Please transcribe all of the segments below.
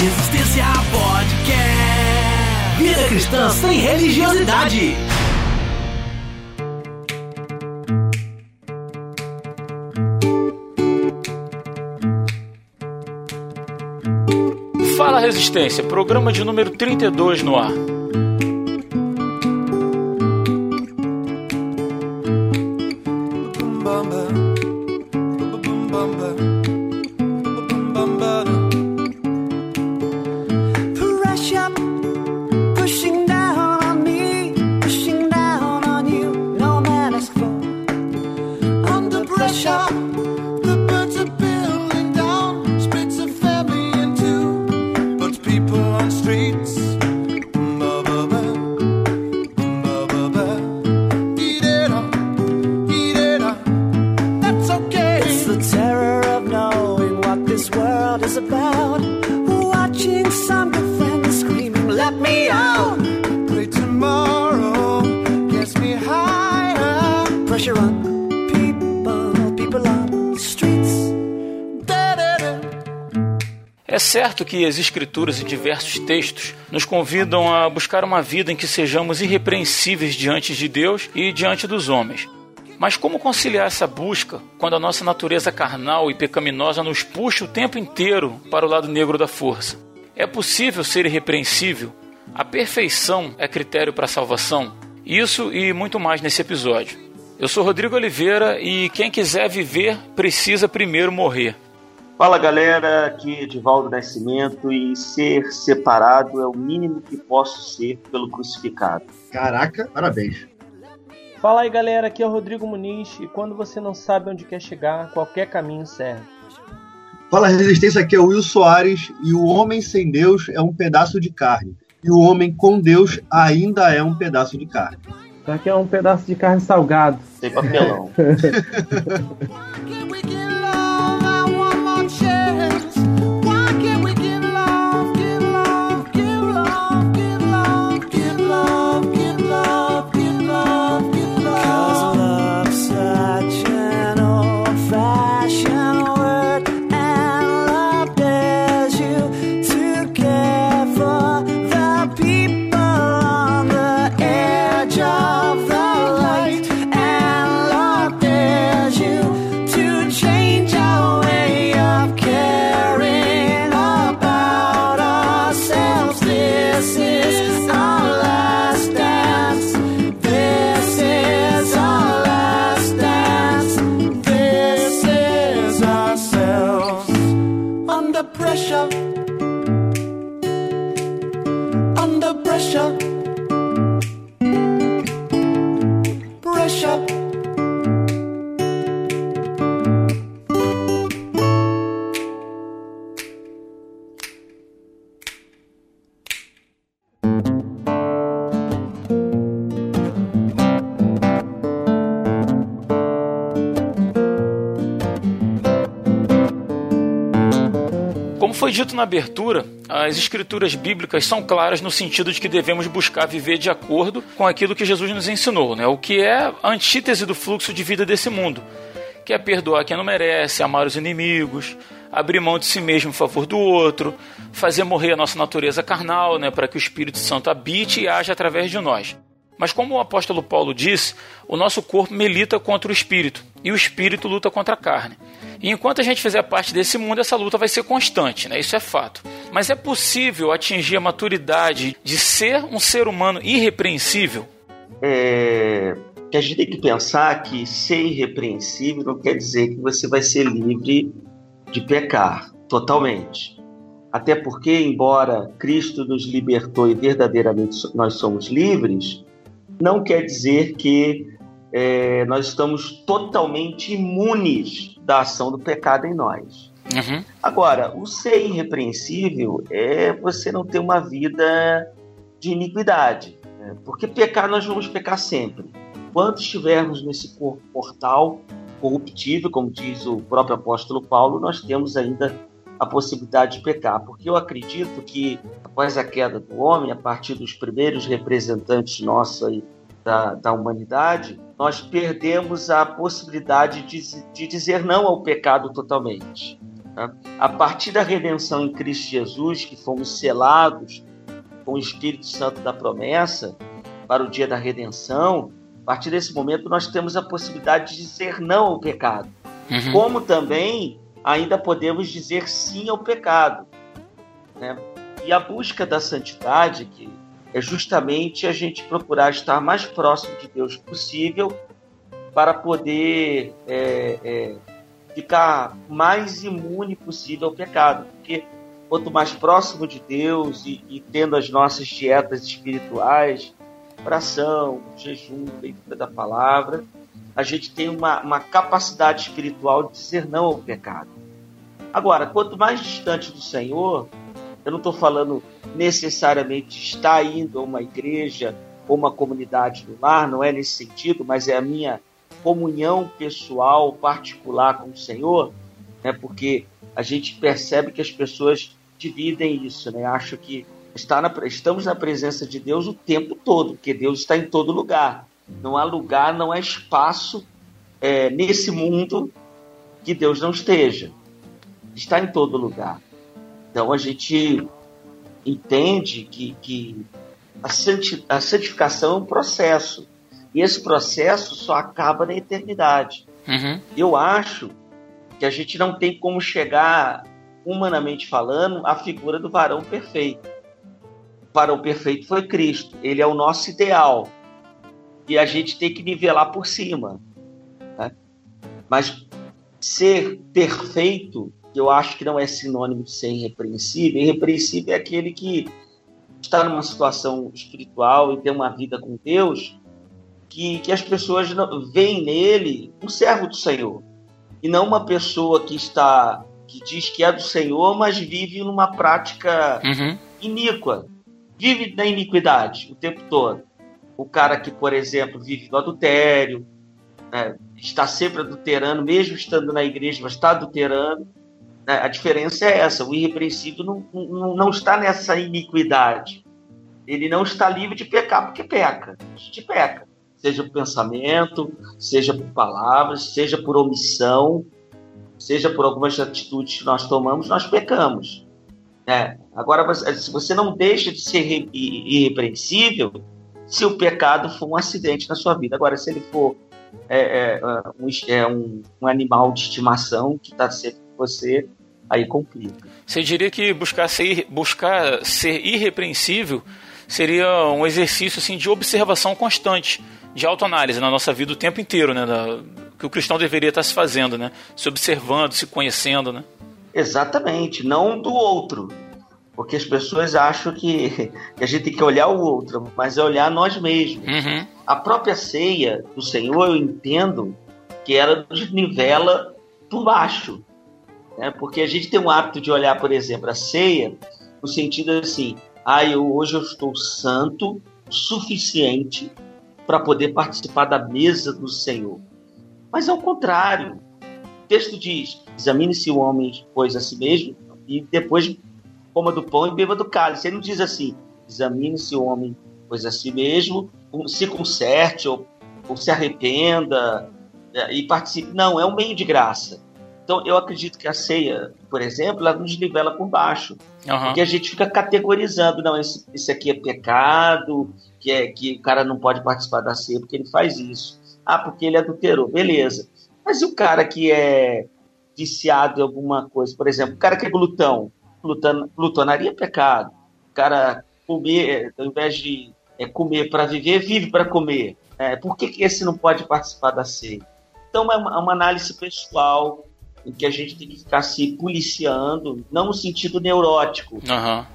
Resistência Podcast. Vida cristã sem religiosidade. Fala Resistência, programa de número 32 no ar. Certo que as Escrituras e diversos textos nos convidam a buscar uma vida em que sejamos irrepreensíveis diante de Deus e diante dos homens. Mas como conciliar essa busca quando a nossa natureza carnal e pecaminosa nos puxa o tempo inteiro para o lado negro da força? É possível ser irrepreensível? A perfeição é critério para a salvação? Isso e muito mais nesse episódio. Eu sou Rodrigo Oliveira e quem quiser viver precisa primeiro morrer. Fala galera, aqui é Edivaldo Nascimento e ser separado é o mínimo que posso ser pelo crucificado. Caraca, parabéns. Fala aí galera, aqui é o Rodrigo Muniz e quando você não sabe onde quer chegar, qualquer caminho serve. Fala Resistência, aqui é o Will Soares e o homem sem Deus é um pedaço de carne. E o homem com Deus ainda é um pedaço de carne. Então aqui é um pedaço de carne salgado. Sem papelão. dito na abertura, as escrituras bíblicas são claras no sentido de que devemos buscar viver de acordo com aquilo que Jesus nos ensinou, né? o que é a antítese do fluxo de vida desse mundo, que é perdoar quem não merece, amar os inimigos, abrir mão de si mesmo em favor do outro, fazer morrer a nossa natureza carnal, né? para que o Espírito Santo habite e haja através de nós. Mas como o apóstolo Paulo disse, o nosso corpo milita contra o espírito e o espírito luta contra a carne. E enquanto a gente fizer parte desse mundo, essa luta vai ser constante, né? Isso é fato. Mas é possível atingir a maturidade de ser um ser humano irrepreensível? É, que a gente tem que pensar que ser irrepreensível não quer dizer que você vai ser livre de pecar totalmente. Até porque, embora Cristo nos libertou e verdadeiramente nós somos livres, não quer dizer que é, nós estamos totalmente imunes da ação do pecado em nós. Uhum. Agora, o ser irrepreensível é você não ter uma vida de iniquidade. né? Porque pecar, nós vamos pecar sempre. Enquanto estivermos nesse corpo mortal, corruptível, como diz o próprio apóstolo Paulo, nós temos ainda a possibilidade de pecar. Porque eu acredito que, após a queda do homem, a partir dos primeiros representantes nossos aí da, da humanidade, nós perdemos a possibilidade de, de dizer não ao pecado totalmente. tá? A partir da redenção em Cristo Jesus, que fomos selados com o Espírito Santo da promessa para o dia da redenção, a partir desse momento nós temos a possibilidade de dizer não ao pecado. Uhum. Como também ainda podemos dizer sim ao pecado. Né? E a busca da santidade, que é justamente a gente procurar estar mais próximo de Deus possível para poder é, é, ficar mais imune possível ao pecado. Porque quanto mais próximo de Deus e, e tendo as nossas dietas espirituais, oração, jejum, leitura da palavra, a gente tem uma, uma capacidade espiritual de dizer não ao pecado. Agora, quanto mais distante do Senhor, eu não estou falando necessariamente estar indo a uma igreja ou uma comunidade do lar, não é nesse sentido, mas é a minha comunhão pessoal, particular com o Senhor, né? porque a gente percebe que as pessoas dividem isso, né? Acho que está na, estamos na presença de Deus o tempo todo, porque Deus está em todo lugar. Não há lugar, não há espaço é, nesse mundo que Deus não esteja. Está em todo lugar. Então a gente entende que, que a, santi, a santificação é um processo. E esse processo só acaba na eternidade. Uhum. Eu acho que a gente não tem como chegar, humanamente falando, à figura do varão perfeito. O varão perfeito foi Cristo. Ele é o nosso ideal. E a gente tem que nivelar por cima. né? Mas ser perfeito, eu acho que não é sinônimo de ser irrepreensível. Irrepreensível é aquele que está numa situação espiritual e tem uma vida com Deus que, que as pessoas não, veem nele um servo do Senhor e não uma pessoa que está que diz que é do Senhor, mas vive numa prática Uhum. iníqua, vive na iniquidade o tempo todo. O cara que, por exemplo, vive no adultério, né, está sempre adulterando, mesmo estando na igreja, mas está adulterando. Né, a diferença é essa: o irrepreensível não, não, não está nessa iniquidade. Ele não está livre de pecar, porque peca. A gente peca. Seja por pensamento, seja por palavras, seja por omissão, seja por algumas atitudes que nós tomamos, nós pecamos. né? Agora, se você não deixa de ser irre- irrepreensível, se o pecado for um acidente na sua vida. Agora, se ele for é, é, um, é um- um animal de estimação que está sempre com você, aí complica. Você diria que buscar ser, buscar ser irrepreensível seria um exercício assim, de observação constante, de autoanálise na nossa vida o tempo inteiro, né? da- que o cristão deveria estar se fazendo, né? Se observando, se conhecendo, né? Exatamente, não do outro. Porque as pessoas acham que, que a gente tem que olhar o outro, mas é olhar nós mesmos. Uhum. A própria ceia do Senhor, eu entendo que ela nos nivela por baixo. Né? Porque a gente tem um hábito de olhar, por exemplo, a ceia no sentido assim: ah, eu, hoje eu estou santo suficiente para poder participar da mesa do Senhor. Mas é o contrário. O texto diz: examine-se o homem, pois a si mesmo, e depois coma do pão e beba do cálice. Ele não diz assim: examine-se o homem, pois a si mesmo, se conserte ou, ou se arrependa né, e participe. Não, é um meio de graça. Então, eu acredito que a ceia, por exemplo, ela nos nivela por baixo. Aham. Porque a gente fica categorizando, não, esse, esse aqui é pecado, que, é, que o cara não pode participar da ceia porque ele faz isso. Ah, porque ele adulterou, beleza. Mas e o cara que é viciado em alguma coisa? Por exemplo, o cara que é glutão, glutan, glutonaria é pecado. O cara comer, ao invés de é, comer para viver, vive para comer. É, por que, que esse não pode participar da ceia? Então é uma, uma análise pessoal em que a gente tem que ficar se policiando, não no sentido neurótico,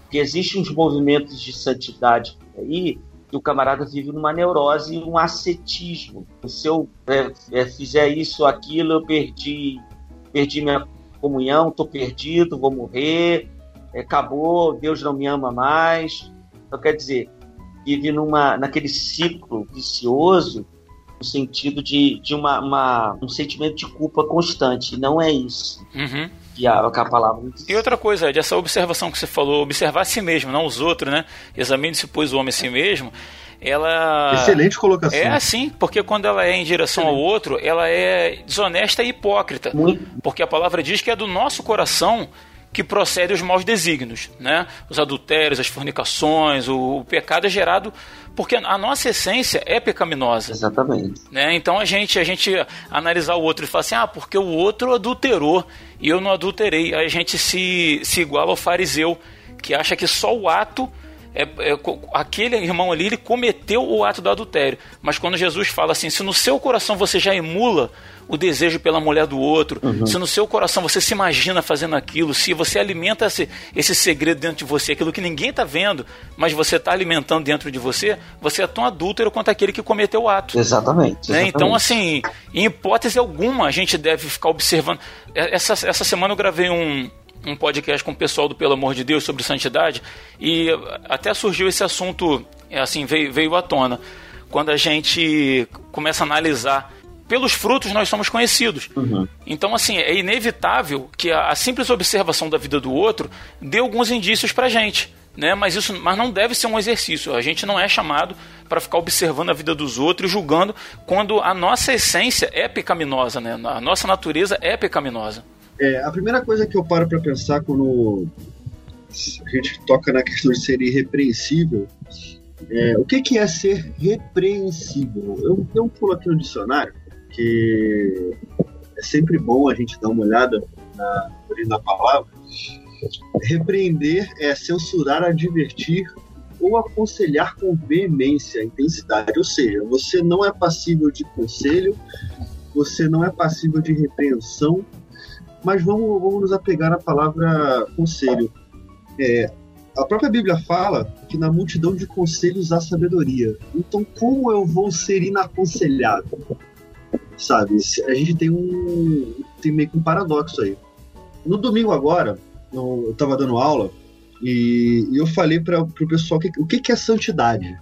porque existem uns movimentos de santidade aí que o camarada vive numa neurose e um ascetismo. Se eu é, é, fizer isso ou aquilo, eu perdi, perdi minha comunhão, estou perdido, vou morrer, é, acabou, Deus não me ama mais. Então, quer dizer, vive numa, naquele ciclo vicioso sentido de, de uma, uma- um sentimento de culpa constante. E não é isso Uhum. que a, que a palavra diz. E outra coisa, Ed, essa observação que você falou, observar a si mesmo, não os outros, né? Examine-se, pois, o homem a si mesmo. ela. Excelente colocação. É assim, porque quando ela é em direção ao outro, ela é desonesta e hipócrita. Muito. Porque a palavra diz que é do nosso coração que procede os maus desígnios, né? Os adultérios, as fornicações, o, o pecado é gerado porque a nossa essência é pecaminosa. Exatamente. Né? Então a gente, a gente analisar o outro e falar assim, ah, porque o outro adulterou e eu não adulterei. Aí a gente se, se iguala ao fariseu, que acha que só o ato é, é, aquele irmão ali ele cometeu o ato do adultério. Mas quando Jesus fala assim, se no seu coração você já emula o desejo pela mulher do outro, se no seu coração você se imagina fazendo aquilo, se você alimenta esse, esse segredo dentro de você, aquilo que ninguém está vendo, mas você está alimentando dentro de você, você é tão adúltero quanto aquele que cometeu o ato. Exatamente. Né? exatamente. Então, assim, em hipótese alguma, a gente deve ficar observando. É, Essa, essa semana eu gravei um, um podcast com o pessoal do Pelo Amor de Deus sobre santidade e até surgiu esse assunto, é, assim, veio, veio à tona. Quando a gente começa a analisar. Pelos frutos nós somos conhecidos. Uhum. Então, assim, é inevitável que a, a simples observação da vida do outro dê alguns indícios pra gente. Né? Mas isso mas não deve ser um exercício. A gente não é chamado para ficar observando a vida dos outros e julgando quando a nossa essência é pecaminosa, né? A nossa natureza é pecaminosa. É, a primeira coisa que eu paro pra pensar quando a gente toca na questão de ser irrepreensível é o que, que é ser repreensível? Eu um pulo aqui no dicionário, que é sempre bom a gente dar uma olhada na origem da palavra. Repreender é censurar, advertir ou aconselhar com veemência, intensidade. Ou seja, você não é passível de conselho, você não é passível de repreensão, mas vamos, vamos nos apegar à palavra conselho. É, a própria Bíblia fala que na multidão de conselhos há sabedoria. Então, como eu vou ser inaconselhado? Sabe? A gente tem um tem meio que um paradoxo aí. No domingo agora, eu estava dando aula e eu falei para o pessoal que, o que, que é santidade.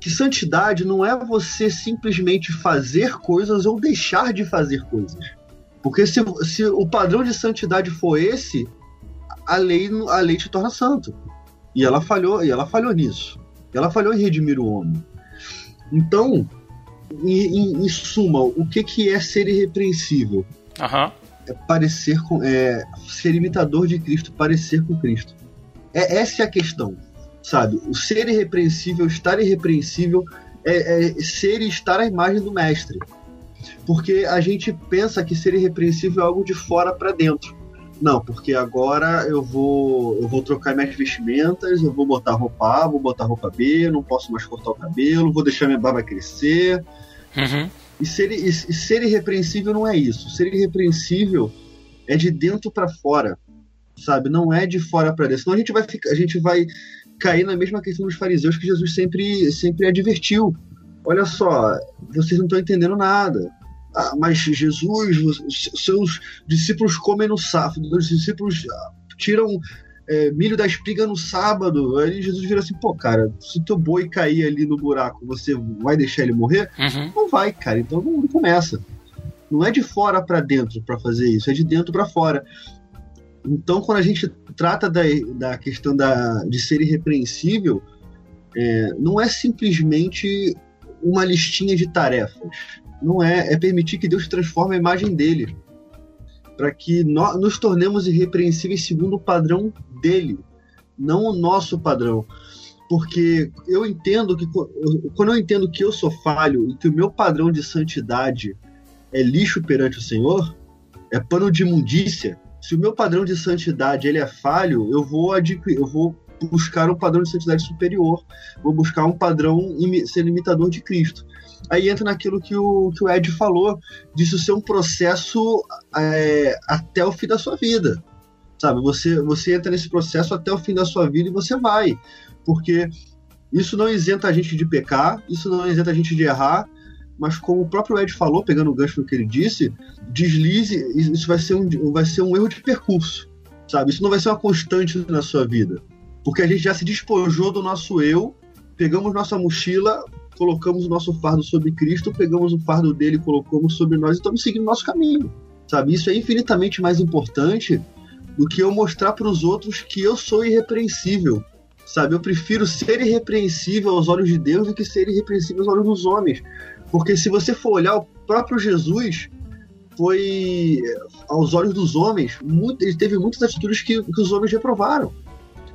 Que santidade não é você simplesmente fazer coisas ou deixar de fazer coisas. Porque se, se o padrão de santidade for esse, a lei, a lei te torna santo. E ela falhou, e ela falhou nisso. Ela falhou em redimir o homem. Então, em, em- em suma, o que, que é ser irrepreensível? Aham. É parecer com, é, ser imitador de Cristo, parecer com Cristo. É essa é a questão, sabe? O ser irrepreensível, estar irrepreensível, é, é ser e estar à imagem do mestre. Porque a gente pensa que ser irrepreensível é algo de fora para dentro. Não, porque agora eu vou eu vou trocar minhas vestimentas, eu vou botar roupa A, vou botar roupa B, não posso mais cortar o cabelo, vou deixar minha barba crescer. Uhum. E ser, e, e ser irrepreensível não é isso. Ser irrepreensível é de dentro para fora, sabe? Não é de fora para dentro. Senão a gente vai ficar, a gente vai cair na mesma questão dos fariseus que Jesus sempre sempre advertiu. Olha só, vocês não estão entendendo nada. Ah, mas Jesus, seus discípulos comem no sábado, os discípulos ah, tiram é, milho da espiga no sábado. Aí Jesus vira assim, pô, cara, se teu boi cair ali no buraco, você vai deixar ele morrer? Uhum. Não vai, cara. Então não começa. Não é de fora para dentro para fazer isso, é de dentro para fora. Então, quando a gente trata da, da questão da, de ser irrepreensível, é, não é simplesmente uma listinha de tarefas. Não é, é permitir que Deus transforme a imagem dele, para que nós nos tornemos irrepreensíveis segundo o padrão dele, não o nosso padrão porque eu entendo que quando eu entendo que eu sou falho e que o meu padrão de santidade é lixo perante o Senhor, é pano de imundícia. Se o meu padrão de santidade ele é falho, eu vou adquirir, eu vou buscar um padrão de santidade superior, vou buscar um padrão ser imitador de Cristo. Aí entra naquilo que o, que o Ed falou, disso ser um processo é, até o fim da sua vida. Sabe, você, você entra nesse processo até o fim da sua vida e você vai porque isso não isenta a gente de pecar, isso não isenta a gente de errar, mas como o próprio Ed falou, pegando o gancho no que ele disse, deslize, isso vai ser um, vai ser um erro de percurso, sabe? Isso não vai ser uma constante na sua vida, porque a gente já se despojou do nosso eu, pegamos nossa mochila, colocamos o nosso fardo sobre Cristo, pegamos o fardo dele, colocamos sobre nós e estamos seguindo o nosso caminho, sabe? Isso é infinitamente mais importante do que eu mostrar para os outros que eu sou irrepreensível, Sabe, eu prefiro ser irrepreensível aos olhos de Deus do que ser irrepreensível aos olhos dos homens. Porque se você for olhar, o próprio Jesus foi, aos olhos dos homens, muito, ele teve muitas atitudes que, que os homens reprovaram.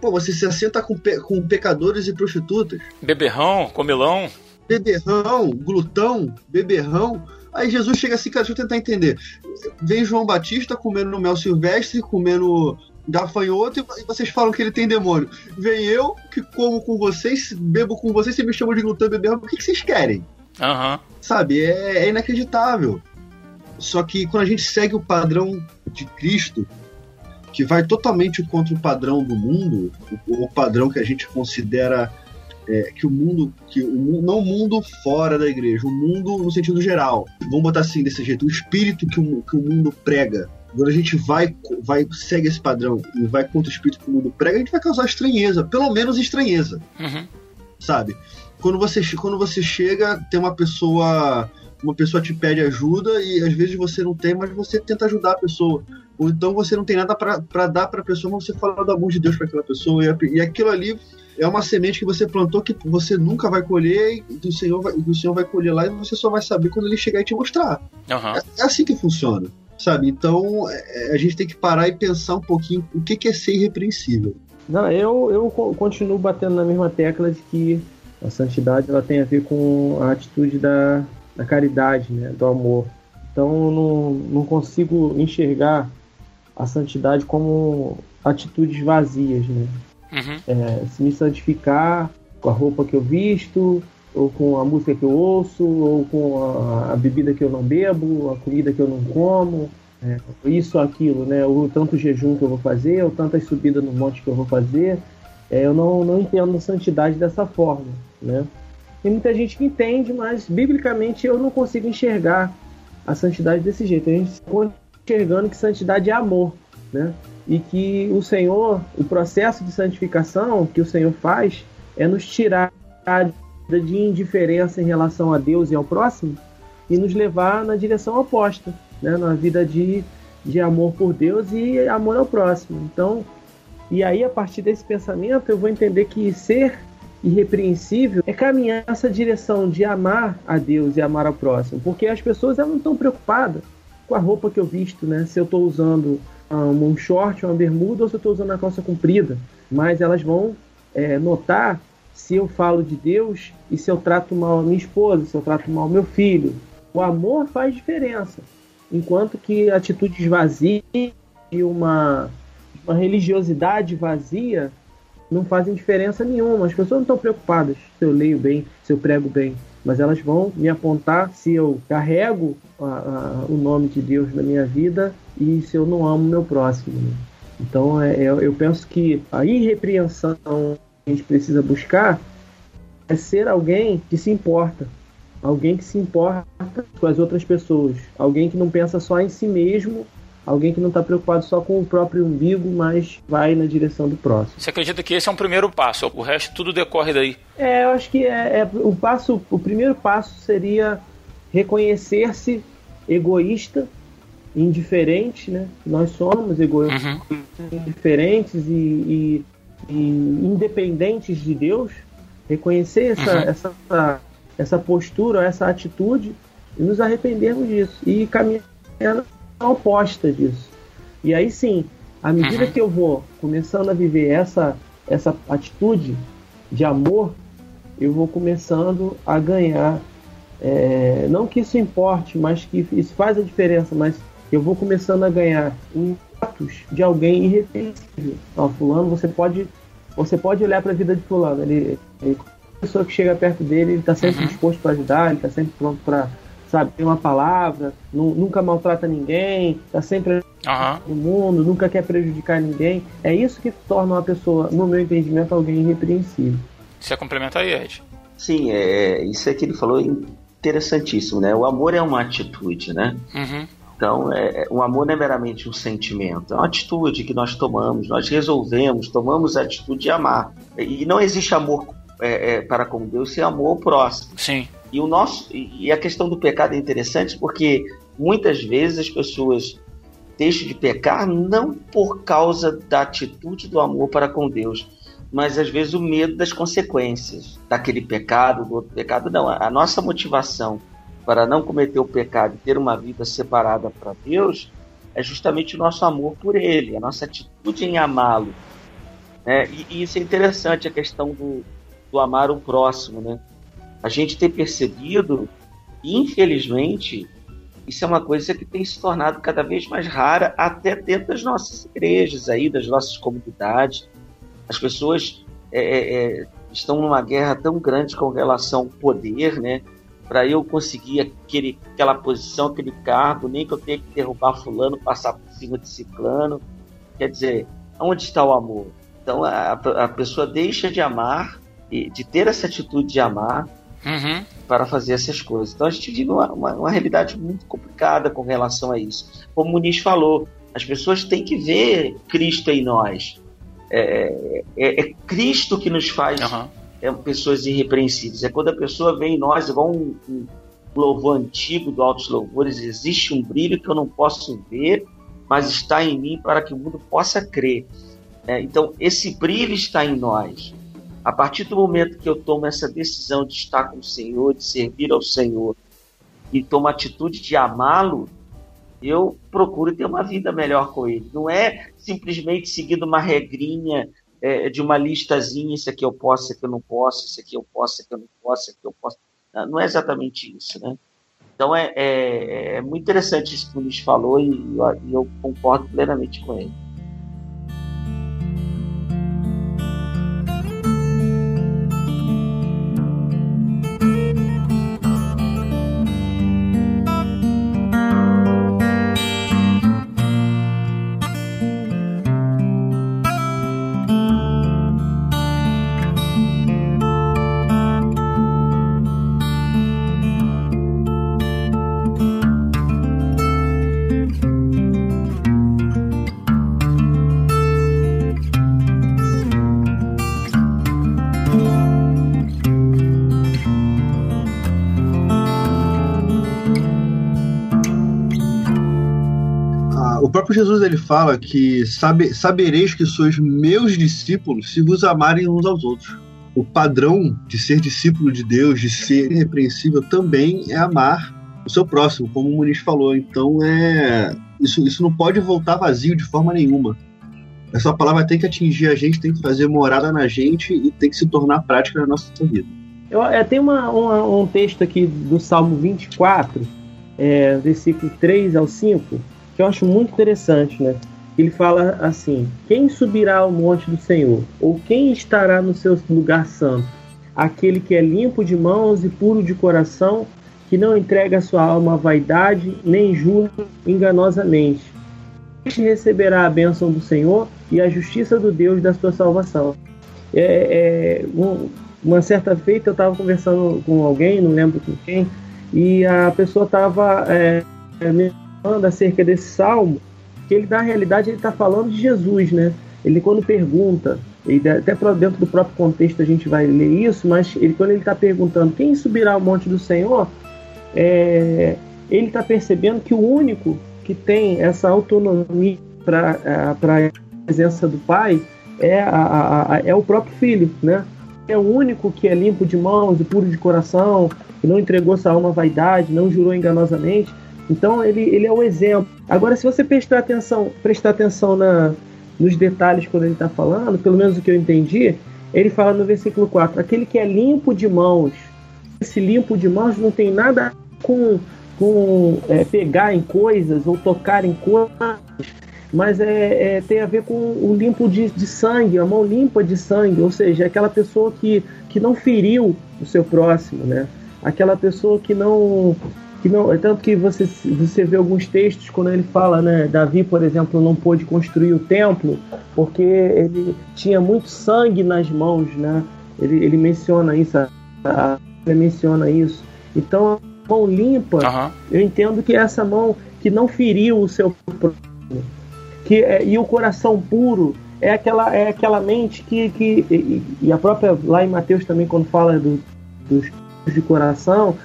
Pô, você se assenta com, pe, com pecadores e prostitutas. Beberrão, comilão. Beberrão, glutão, beberrão. Aí Jesus chega assim, cara, deixa eu tentar entender. Vem João Batista comendo mel silvestre, comendo gafanhoto, e vocês falam que ele tem demônio. Vem eu, que como com vocês, bebo com vocês, vocês me chamam de glutão e beberrão. O que, que vocês querem? Aham. Sabe, é, é inacreditável. Só que quando a gente segue o padrão de Cristo, que vai totalmente contra o padrão do mundo, o, o padrão que a gente considera é, que o mundo, que o, não o mundo fora da igreja, o mundo no sentido geral. Vamos botar assim desse jeito, o espírito que o, que o mundo prega. Quando a gente vai, vai segue esse padrão e vai contra o espírito que o mundo prega, a gente vai causar estranheza, pelo menos estranheza Uhum. sabe? Quando você, quando você chega, tem uma pessoa, uma pessoa te pede ajuda e às vezes você não tem, mas você tenta ajudar a pessoa. Ou então você não tem nada para dar para a pessoa, mas você fala do amor de Deus para aquela pessoa e, e aquilo ali é uma semente que você plantou que você nunca vai colher e do Senhor vai, do Senhor vai colher lá e você só vai saber quando ele chegar e te mostrar. Aham. É, é assim que funciona, sabe? Então é, a gente tem que parar e pensar um pouquinho o que que é ser irrepreensível. Não, eu, eu co- continuo batendo na mesma tecla de que a santidade ela tem a ver com a atitude da, da caridade, né, do amor. Então eu não, não consigo enxergar a santidade como atitudes vazias, né? Uhum. É, se me santificar com a roupa que eu visto, ou com a música que eu ouço, ou com a, a bebida que eu não bebo, a comida que eu não como, é, isso, aquilo, né? O tanto jejum que eu vou fazer, ou tantas subidas no monte que eu vou fazer. É, eu não, não entendo a santidade dessa forma, né? Tem muita gente que entende, mas biblicamente eu não consigo enxergar a santidade desse jeito. A gente enxergando que santidade é amor, né? E que o Senhor, o processo de santificação que o Senhor faz é nos tirar de indiferença em relação a Deus e ao próximo e nos levar na direção oposta, né? Na vida de, de amor por Deus e amor ao próximo. Então, e aí a partir desse pensamento eu vou entender que ser irrepreensível é caminhar nessa direção de amar a Deus e amar ao próximo, porque as pessoas elas não estão preocupadas com a roupa que eu visto, né? Se eu estou usando um, short, uma bermuda ou se eu estou usando a calça comprida, mas elas vão é, notar se eu falo de Deus e se eu trato mal a minha esposa, se eu trato mal meu filho. O amor faz diferença, enquanto que atitudes vazias e uma, uma religiosidade vazia não fazem diferença nenhuma. As pessoas não estão preocupadas se eu leio bem, se eu prego bem, mas elas vão me apontar se eu carrego a, a, o nome de Deus na minha vida e se eu não amo meu próximo. né? Então é, é, eu penso que a irrepreensão que a gente precisa buscar é ser alguém que se importa, alguém que se importa com as outras pessoas, alguém que não pensa só em si mesmo alguém que não está preocupado só com o próprio umbigo, mas vai na direção do próximo. Você acredita que esse é um primeiro passo? O resto tudo decorre daí? É, eu acho que é, é o passo, o primeiro passo seria reconhecer-se egoísta, indiferente, né? Nós somos egoístas, Uhum. indiferentes e, e, e independentes de Deus. Reconhecer essa, Uhum. essa, essa postura, essa atitude e nos arrependermos disso e caminhar oposta disso. E aí sim, à medida Uhum. que eu vou começando a viver essa, essa atitude de amor, eu vou começando a ganhar. é, não que isso importe, mas que isso faz a diferença, mas eu vou começando a ganhar um status de alguém irrepreensível. Ó, fulano, você pode, você pode olhar para a vida de fulano. Ele, ele, a pessoa que chega perto dele, ele está sempre Uhum. disposto para ajudar, ele está sempre pronto para sabe, ter uma palavra, nu- nunca maltrata ninguém, está sempre Aham. no mundo, nunca quer prejudicar ninguém. É isso que torna uma pessoa, no meu entendimento, alguém irrepreensível. Você complementa aí, Ed. Sim, é, isso é que ele falou é interessantíssimo, né? O amor é uma atitude, né? Uhum. Então, é, é- o amor não é meramente um sentimento, é uma atitude que nós tomamos, nós resolvemos, tomamos a atitude de amar. E não existe amor é, é, para com Deus sem amor ao próximo. Sim. E o nosso e a questão do pecado é interessante porque muitas vezes as pessoas deixam de pecar não por causa da atitude do amor para com Deus, mas às vezes o medo das consequências daquele pecado, do outro pecado. Não, a nossa motivação para não cometer o pecado e ter uma vida separada para Deus é justamente o nosso amor por Ele, a nossa atitude em amá-lo. Né? E, e, isso é interessante, a questão do, do amar o próximo. Né? A gente tem percebido, infelizmente, isso é uma coisa que tem se tornado cada vez mais rara até dentro das nossas igrejas, aí, das nossas comunidades. As pessoas é, é, é estão numa guerra tão grande com relação ao poder, né? Para eu conseguir aquele, aquela posição, aquele cargo, nem que eu tenha que derrubar fulano, passar por cima de ciclano. Quer dizer, onde está o amor? Então a, a pessoa deixa de amar, de ter essa atitude de amar, uhum. para fazer essas coisas. Então a gente vive uma, uma, uma, realidade muito complicada com relação a isso. Como o Muniz falou, as pessoas têm que ver Cristo em nós. É, é, é Cristo que nos faz uhum. é, pessoas irrepreensíveis. É quando a pessoa vê em nós, igual um, um louvor antigo do Altos Louvores, existe um brilho que eu não posso ver, mas está em mim para que o mundo possa crer. É, então, esse brilho está em nós. A partir do momento que eu tomo essa decisão de estar com o Senhor, de servir ao Senhor, e tomo a atitude de amá-lo, eu procuro ter uma vida melhor com ele. Não é simplesmente seguindo uma regrinha é, de uma listazinha, isso aqui eu posso, isso aqui eu não posso, isso aqui eu posso, isso aqui eu não posso, isso aqui eu posso. Não é exatamente isso, né? Então é, é, é muito interessante isso que o Luiz falou e, e eu concordo plenamente com ele. Próprio Jesus ele fala que sabe, sabereis que sois meus discípulos se vos amarem uns aos outros. O padrão de ser discípulo de Deus, de ser irrepreensível, também é amar o seu próximo, como o Muniz falou. Então é isso, isso não pode voltar vazio de forma nenhuma. Essa palavra tem que atingir a gente, tem que fazer morada na gente e tem que se tornar prática na nossa vida. Eu, eu tem uma, uma, um texto aqui do Salmo 24, é, versículo 3 ao 5, que eu acho muito interessante, né? Ele fala assim: Quem subirá ao monte do Senhor? Ou quem estará no seu lugar santo? Aquele que é limpo de mãos e puro de coração, que não entrega sua alma à vaidade, nem jura enganosamente. Este receberá a bênção do Senhor e a justiça do Deus da sua salvação. É, é, um, uma certa feita eu estava conversando com alguém, não lembro com quem, e a pessoa estava é, falando acerca desse salmo, que ele na realidade ele está falando de Jesus, né? Ele quando pergunta, ele, até dentro do próprio contexto a gente vai ler isso, mas ele quando ele está perguntando quem subirá ao monte do Senhor, é, ele está percebendo que o único que tem essa autonomia para a presença do Pai é, a, a, é o próprio Filho, né? É o único que é limpo de mãos e puro de coração, que não entregou sua alma à vaidade, não jurou enganosamente. Então ele, ele é o exemplo. Agora, se você prestar atenção, prestar atenção na, nos detalhes quando ele está falando, pelo menos o que eu entendi, ele fala no versículo 4: aquele que é limpo de mãos. Esse limpo de mãos não tem nada com, com é, pegar em coisas ou tocar em coisas, mas é, é, tem a ver com o limpo de, de sangue, a mão limpa de sangue, ou seja, é aquela pessoa que, que não feriu o seu próximo, né? Aquela pessoa que não que não, é tanto que você, você vê alguns textos quando ele fala, né, Davi, por exemplo, não pôde construir o templo porque ele tinha muito sangue nas mãos, né? Ele, ele menciona isso, ele menciona isso. Então, a mão limpa, uhum. eu entendo que é essa mão que não feriu o seu próximo, que é, e o coração puro é aquela é aquela mente que, que e, e a própria lá em Mateus também quando fala do, dos de coração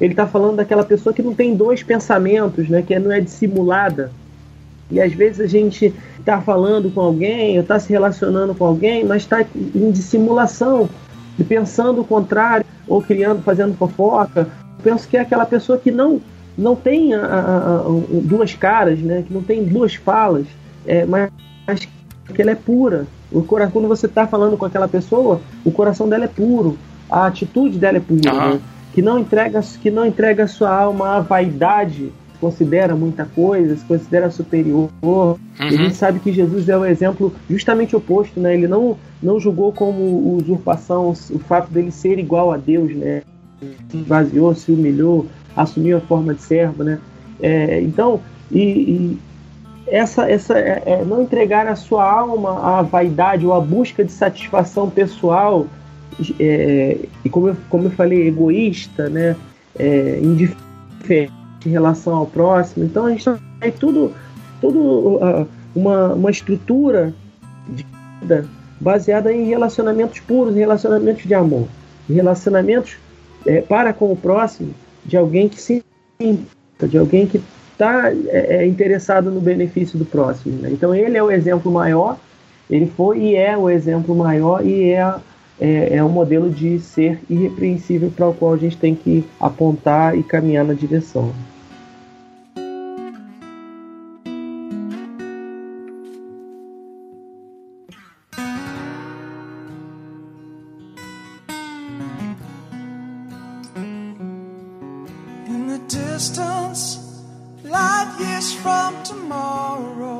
ele está falando daquela pessoa que não tem dois pensamentos, né? Que não é dissimulada. E às vezes a gente está falando com alguém, ou está se relacionando com alguém, mas está em dissimulação, pensando o contrário, ou criando, fazendo fofoca. Eu penso que é aquela pessoa que não, não tem a, a, a, duas caras, né? que não tem duas falas, é, mas, mas que ela é pura. O coração, quando você está falando com aquela pessoa, o coração dela é puro, a atitude dela é pura, Aham. né? Que não entrega que não entrega a sua alma à vaidade, considera muita coisa, se considera superior. Uhum. A gente sabe que Jesus é o exemplo justamente oposto, né? Ele não não julgou como usurpação o fato dele ser igual a Deus, né? Se esvaziou, se humilhou, assumiu a forma de servo, né? É, então, e, e essa, essa é, é não entregar a sua alma à vaidade ou à busca de satisfação pessoal é, e como eu, como eu falei, egoísta, né? É, indiferente em relação ao próximo. Então a gente tem tudo, tudo uh, uma, uma estrutura de vida baseada em relacionamentos puros, em relacionamentos de amor, relacionamentos é, para com o próximo de alguém que se importa, de alguém que está é, é, interessado no benefício do próximo. Né? Então ele é o exemplo maior, ele foi e é o exemplo maior e é é, é um modelo de ser irrepreensível para o qual a gente tem que apontar e caminhar na direção. Distance, light years from tomorrow,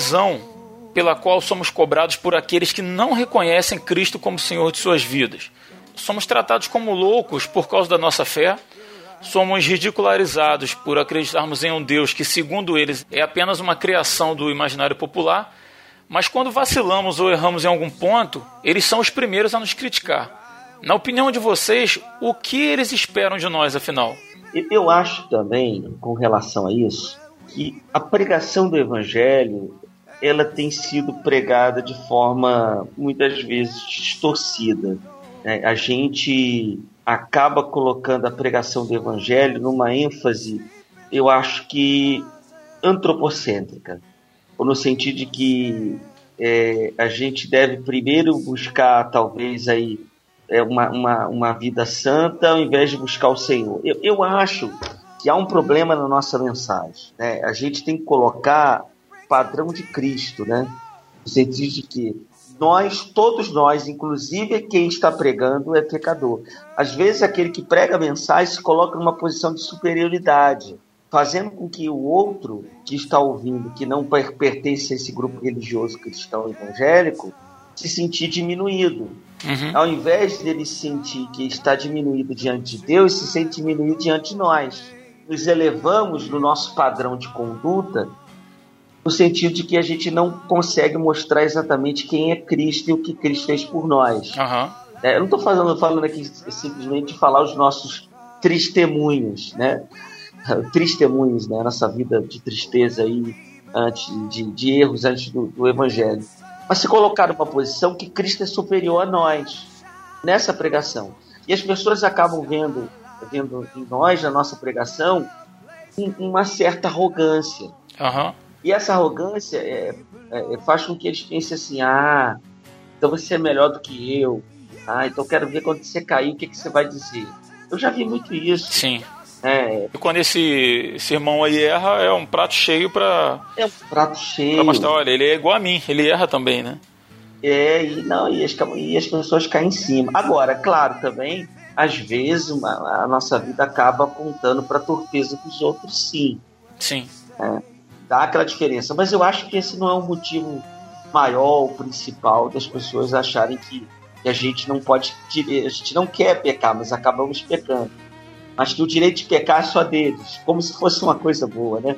razão pela qual somos cobrados por aqueles que não reconhecem Cristo como Senhor de suas vidas? Somos tratados como loucos por causa da nossa fé? Somos ridicularizados por acreditarmos em um Deus que, segundo eles, é apenas uma criação do imaginário popular? Mas quando vacilamos ou erramos em algum ponto, eles são os primeiros a nos criticar. Na opinião de vocês, o que eles esperam de nós, afinal? Eu acho também, com relação a isso, que a pregação do evangelho ela tem sido pregada de forma muitas vezes distorcida. né? A gente acaba colocando a pregação do evangelho numa ênfase, eu acho que antropocêntrica, ou no sentido de que é, a gente deve primeiro buscar talvez aí é, uma, uma, uma vida santa ao invés de buscar o Senhor. Eu, eu acho que há um problema na nossa mensagem. Né? A gente tem que colocar padrão de Cristo, né? no sentido de que nós, todos nós, inclusive quem está pregando, é pecador. Às vezes aquele que prega a mensagem se coloca numa posição de superioridade, fazendo com que o outro que está ouvindo, que não per- pertence a esse grupo religioso cristão evangélico, se sentir diminuído. Uhum. Ao invés dele sentir que está diminuído diante de Deus, se sente diminuído diante de nós. Nos elevamos no nosso padrão de conduta, no sentido de que a gente não consegue mostrar exatamente quem é Cristo e o que Cristo fez por nós. Aham. É, eu não estou falando, falando aqui simplesmente de falar os nossos testemunhos, né? Testemunhos, né? Nossa vida de tristeza aí, antes de, de erros antes do, do Evangelho. Mas se colocar numa posição que Cristo é superior a nós, nessa pregação. E as pessoas acabam vendo, vendo em nós, na nossa pregação, um- uma certa arrogância. Aham. E essa arrogância é, é, faz com que eles pensem assim: ah, então você é melhor do que eu. Ah, então quero ver quando você cair o que, que você vai dizer. Eu já vi muito isso. Sim. É, E quando esse, esse irmão aí erra, é um prato cheio pra, é um prato pra cheio. mostrar, olha, ele é igual a mim, ele erra também, né? É, e, não, e, as, e as pessoas caem em cima. Agora, claro, também, às vezes, uma- a nossa vida acaba apontando para a torpeza dos outros, sim. Sim. Dá aquela diferença. Mas eu acho que esse não é o motivo maior, o principal das pessoas acharem que que a gente não pode, a gente não quer pecar, mas acabamos pecando. Mas que o direito de pecar é só deles, como se fosse uma coisa boa, né?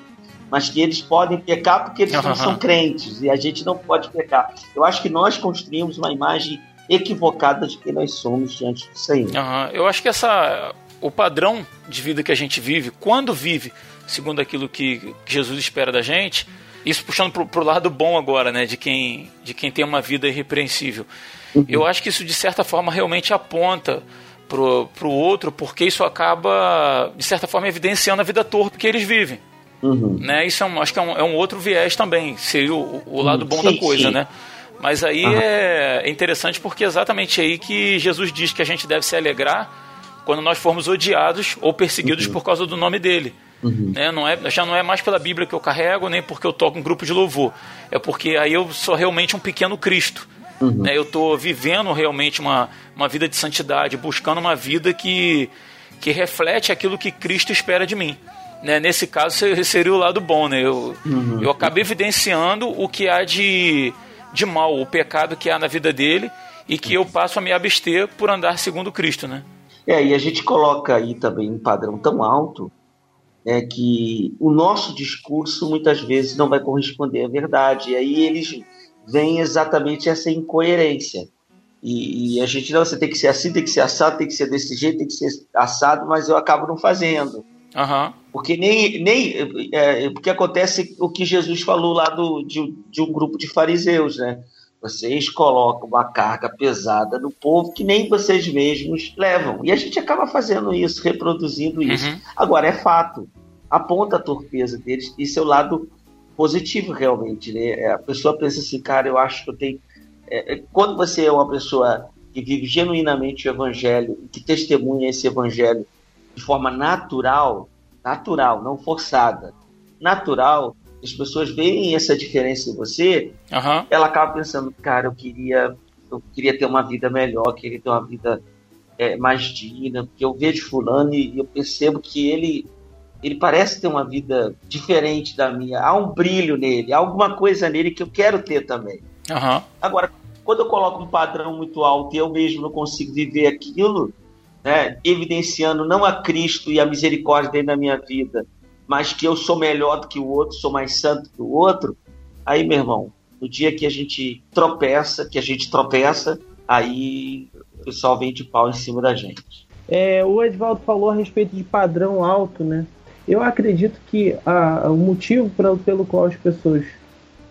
Mas que eles podem pecar porque eles não são crentes e a gente não pode pecar. Eu acho que nós construímos uma imagem equivocada de quem nós somos diante disso aí. Uhum. Eu acho que essa o padrão de vida que a gente vive, quando vive segundo aquilo que, Jesus espera da gente, isso puxando pro, pro lado bom agora, né, de quem, de quem tem uma vida irrepreensível. Uhum. Eu acho que isso de certa forma realmente aponta pro, pro outro, porque isso acaba de certa forma evidenciando a vida torpe que eles vivem. Uhum. Né? Isso é um, acho que é um, é um outro viés também, seria o, o lado bom sim, da coisa, sim. né? Mas aí uhum. é interessante porque é exatamente aí que Jesus diz que a gente deve se alegrar quando nós formos odiados ou perseguidos uhum. por causa do nome dele. Uhum. Né? Não é, já não é mais pela Bíblia que eu carrego, nem porque eu toco um grupo de louvor. É porque aí eu sou realmente um pequeno Cristo. Uhum. Né? Eu estou vivendo realmente uma, uma vida de santidade, buscando uma vida que, que reflete aquilo que Cristo espera de mim. Né? Nesse caso seria o lado bom. Né? Eu, uhum. eu acabo evidenciando o que há de, de mal, o pecado que há na vida dele e que eu passo a me abster por andar segundo Cristo. Né? É, e a gente coloca aí também um padrão tão alto é que o nosso discurso muitas vezes não vai corresponder à verdade. E aí eles veem exatamente essa incoerência. E, e, a gente, não, você tem que ser assim, tem que ser assado, tem que ser desse jeito, tem que ser assado, mas eu acabo não fazendo. Uhum. Porque nem, nem é, porque acontece o que Jesus falou lá do, de, de um grupo de fariseus, né? Vocês colocam uma carga pesada no povo que nem vocês mesmos levam. E a gente acaba fazendo isso, reproduzindo isso. Uhum. Agora, é fato. Aponta a torpeza deles e seu lado positivo, realmente. Né? É, a pessoa pensa assim, cara, eu acho que eu tenho. É, é, quando você é uma pessoa que vive genuinamente o evangelho, que testemunha esse evangelho de forma natural, natural, não forçada, natural, as pessoas veem essa diferença em você, uhum. ela acaba pensando, cara, eu queria, eu queria ter uma vida melhor, queria ter uma vida é, mais digna, porque eu vejo fulano e eu percebo que ele ele parece ter uma vida diferente da minha. Há um brilho nele, há alguma coisa nele que eu quero ter também. Uhum. Agora, quando eu coloco um padrão muito alto e eu mesmo não consigo viver aquilo, né, evidenciando não a Cristo e a misericórdia dentro da minha vida, mas que eu sou melhor do que o outro, sou mais santo que o outro, aí, meu irmão, no dia que a gente tropeça, que a gente tropeça, aí o pessoal vem de pau em cima da gente. É, o Edvaldo falou a respeito de padrão alto, né? Eu acredito que a, o motivo pra, pelo qual as pessoas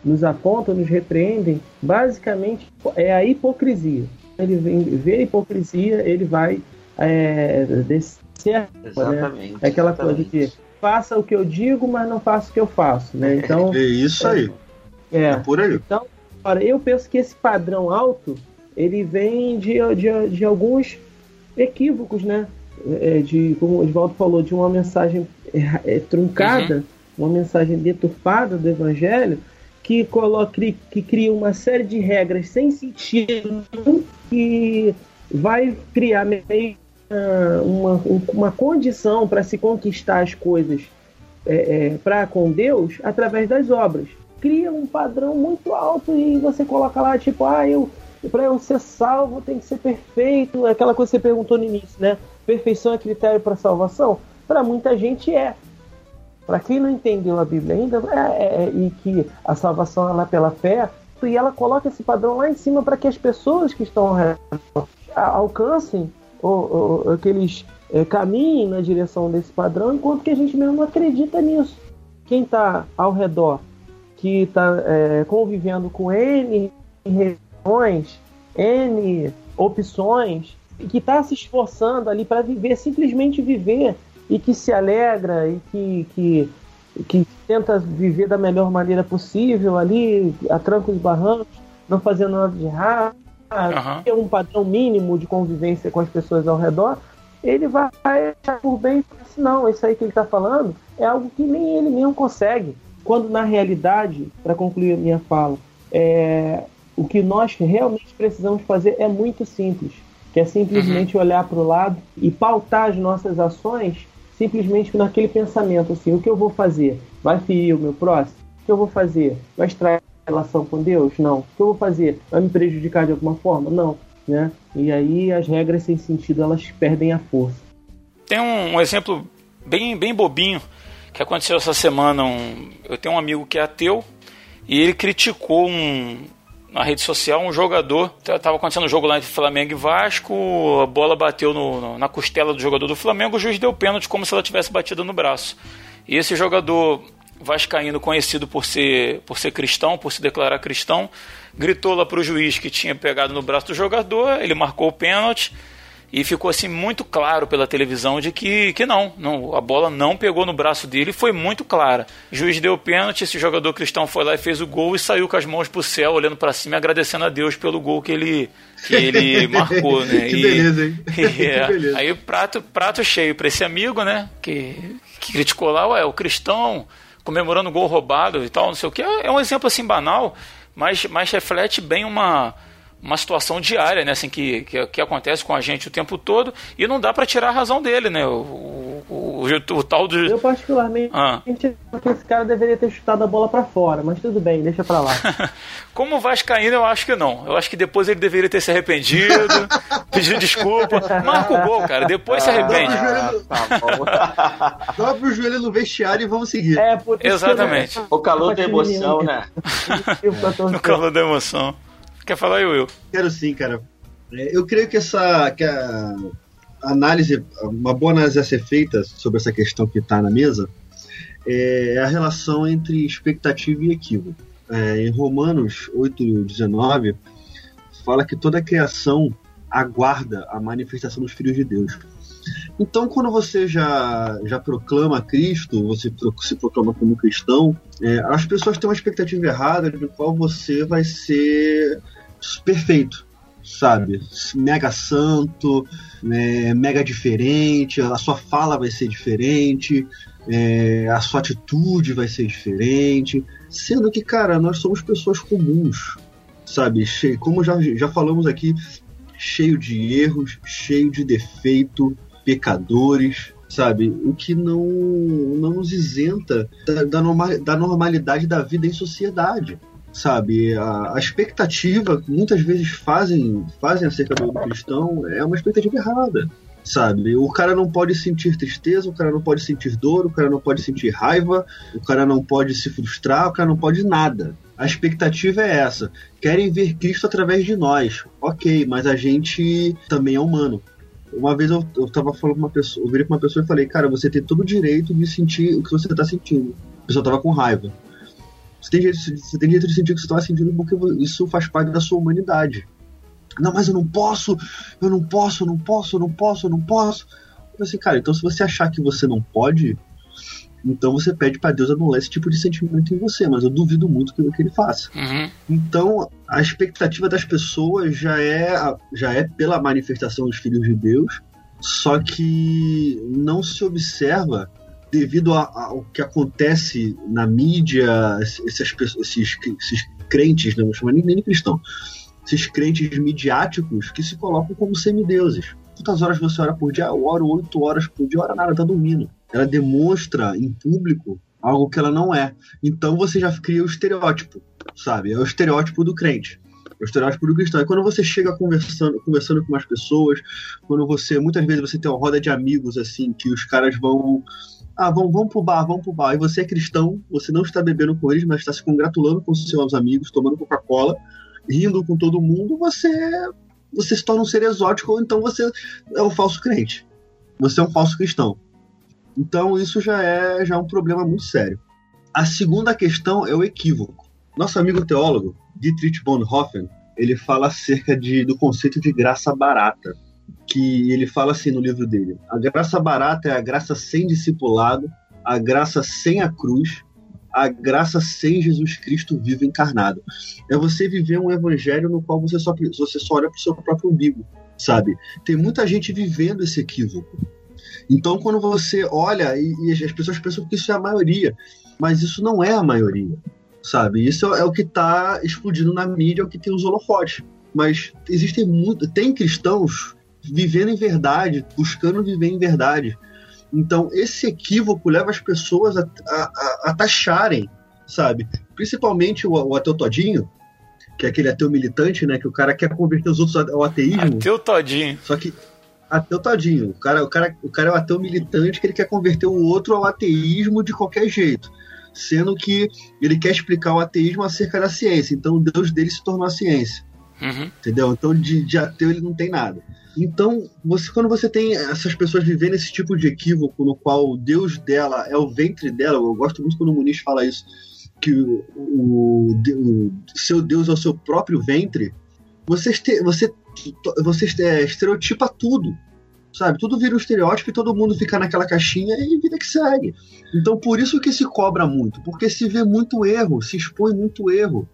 nos apontam, nos repreendem, basicamente é a hipocrisia. Ele vê a hipocrisia, ele vai é, descer. Né? É aquela exatamente. coisa de faça o que eu digo, mas não faça o que eu faço, né? Então é isso aí. É, é por aí. Então, olha, eu penso que esse padrão alto ele vem de, de, de alguns equívocos, né? É, de como o Oswaldo falou, de uma mensagem é, truncada, uhum. uma mensagem deturpada do Evangelho, que coloca que cria uma série de regras sem sentido que vai criar meio uma, uma condição para se conquistar as coisas é, é, para com Deus através das obras. Cria um padrão muito alto e você coloca lá, tipo, ah, eu para eu ser salvo tem que ser perfeito. Aquela coisa que você perguntou no início, né? Perfeição é critério para salvação? Para muita gente é. Para quem não entendeu a Bíblia ainda, é, é, é, e que a salvação ela é pela fé, e ela coloca esse padrão lá em cima para que as pessoas que estão alcancem ou, ou, que eles é, caminhem na direção desse padrão, enquanto que a gente mesmo acredita nisso. Quem está ao redor, que está é, convivendo com N religiões, N opções, e que está se esforçando ali para viver, simplesmente viver, e que se alegra, e que, que, que tenta viver da melhor maneira possível ali, a trancos e barrancos, não fazendo nada de errado, uhum. ter um padrão mínimo de convivência com as pessoas ao redor, ele vai achar por bem, assim, não, isso aí que ele está falando é algo que nem ele mesmo consegue. Quando na realidade, para concluir a minha fala, é, o que nós realmente precisamos fazer é muito simples, que é simplesmente uhum. olhar para o lado e pautar as nossas ações simplesmente naquele pensamento assim, o que eu vou fazer? Vai ferir o meu próximo? O que eu vou fazer? Vai extrair relação com Deus? Não. O que eu vou fazer? Vai me prejudicar de alguma forma? Não. né? E aí as regras sem sentido elas perdem a força. Tem um, um exemplo bem, bem bobinho que aconteceu essa semana. Um, eu tenho um amigo que é ateu e ele criticou um, na rede social um jogador. Tava acontecendo um jogo lá entre Flamengo e Vasco, a bola bateu no, no, na costela do jogador do Flamengo, o juiz deu pênalti como se ela tivesse batido no braço. E esse jogador vascaíno conhecido por ser, por ser cristão, por se declarar cristão, gritou lá para o juiz que tinha pegado no braço do jogador, ele marcou o pênalti e ficou assim muito claro pela televisão de que, que não, não, a bola não pegou no braço dele, foi muito clara. O juiz deu o pênalti, esse jogador cristão foi lá e fez o gol e saiu com as mãos pro céu, olhando para cima, agradecendo a Deus pelo gol que ele que ele marcou, né? que E- beleza, hein? e, é, beleza. aí o prato, prato cheio para esse amigo, né? Que, que criticou lá, ué, o cristão comemorando gol roubado e tal, não sei o que. É um exemplo assim banal, mas, mas reflete bem uma, uma situação diária, né? Assim, que, que, que acontece com a gente o tempo todo e não dá para tirar a razão dele, né? O, o, o, o- o tal do. Eu particularmente Ah. acho que esse cara deveria ter chutado a bola pra fora, mas tudo bem, deixa pra lá. Como Vascaíno, eu acho que não. Eu acho que depois ele deveria ter se arrependido, pedir desculpa. Marca o gol, cara. Depois se arrepende. Ah, tá bom. Dobra o joelho no vestiário e vamos seguir. É, por isso Exatamente. o calor da emoção, né? No calor da emoção. Quer falar aí, Will? Quero sim, cara. É, Eu creio que essa que a análise, uma boa análise a ser feita sobre essa questão que está na mesa é a relação entre expectativa e equívoco. É, em Romanos 8:19 fala que toda a criação aguarda a manifestação dos filhos de Deus. Então, quando você já, já proclama Cristo, você se proclama como cristão, é, as pessoas têm uma expectativa errada de qual você vai ser perfeito, sabe? Mega santo, né, mega diferente, a sua fala vai ser diferente, é, a sua atitude vai ser diferente, sendo que, cara, nós somos pessoas comuns, sabe? Cheio, como já, já falamos aqui, cheio de erros, cheio de defeito, pecadores, sabe? O que não, não nos isenta da, da, norma- da normalidade da vida em sociedade sabe? A, a expectativa que muitas vezes fazem, fazem acerca do cristão é uma expectativa errada, sabe? O cara não pode sentir tristeza, o cara não pode sentir dor, o cara não pode sentir raiva, o cara não pode se frustrar, o cara não pode nada. A expectativa é essa. Querem ver Cristo através de nós. Ok, mas a gente também é humano. Uma vez eu, eu tava falando com uma pessoa, eu virei pra uma pessoa e falei, cara, você tem todo o direito de sentir o que você tá sentindo. A pessoa tava com raiva. Você tem, direito, você tem direito de sentir o que você está sentindo porque isso faz parte da sua humanidade. Não, mas eu não posso, eu não posso, eu não posso, eu não posso, eu não posso. Eu falei assim, cara, então se você achar que você não pode, então você pede para Deus anular esse tipo de sentimento em você, mas eu duvido muito que, que ele faça. Uhum. Então, a expectativa das pessoas já é, já é pela manifestação dos filhos de Deus, só que não se observa devido ao que acontece na mídia, esses, esses, esses crentes, não vou chamar nem, nem cristão, esses crentes midiáticos que se colocam como semideuses. Quantas horas você ora por dia? Eu oro oito horas por dia, ora nada, tá dormindo. Ela demonstra em público algo que ela não é. Então você já cria o estereótipo, sabe? É o estereótipo do crente. É o estereótipo do cristão. E quando você chega conversando, conversando com umas pessoas, quando você, muitas vezes você tem uma roda de amigos assim, que os caras vão ah, vamos, vamos pro bar, vamos pro bar. E você é cristão, você não está bebendo com eles, mas está se congratulando com seus amigos, tomando Coca-Cola, rindo com todo mundo, você, você se torna um ser exótico, ou então você é um falso crente. Você é um falso cristão. Então isso já é, já é um problema muito sério. A segunda questão é o equívoco. Nosso amigo teólogo, Dietrich Bonhoeffer, ele fala acerca de, do conceito de graça barata que ele fala assim no livro dele: a graça barata é a graça sem discipulado, a graça sem a cruz, a graça sem Jesus Cristo vivo encarnado. É você viver um evangelho no qual você só, você só olha para o seu próprio umbigo, sabe? Tem muita gente vivendo esse equívoco. Então, quando você olha, e, e as pessoas pensam que isso é a maioria, mas isso não é a maioria, sabe? Isso é o que está explodindo na mídia, é o que tem os holofotes. Mas existem muito, tem cristãos vivendo em verdade, buscando viver em verdade. Então, esse equívoco leva as pessoas a, a, a, taxarem, sabe? Principalmente o, o ateu Todinho, que é aquele ateu militante, né? Que o cara quer converter os outros ao ateísmo. Ateu todinho. Só que ateu tadinho. O cara, o, cara, o cara é um ateu militante que ele quer converter o outro ao ateísmo de qualquer jeito. Sendo que ele quer explicar o ateísmo acerca da ciência. Então o Deus dele se tornou a ciência. Uhum. Entendeu? Então de, de ateu ele não tem nada. Então, você, quando você tem essas pessoas vivendo esse tipo de equívoco no qual o Deus dela é o ventre dela, eu gosto muito quando o Muniz fala isso, que o, o, o seu Deus é o seu próprio ventre, você, este, você, você é, estereotipa tudo. Sabe? Tudo vira um estereótipo e todo mundo fica naquela caixinha e vida que segue. Então, por isso que se cobra muito, porque se vê muito erro, se expõe muito erro.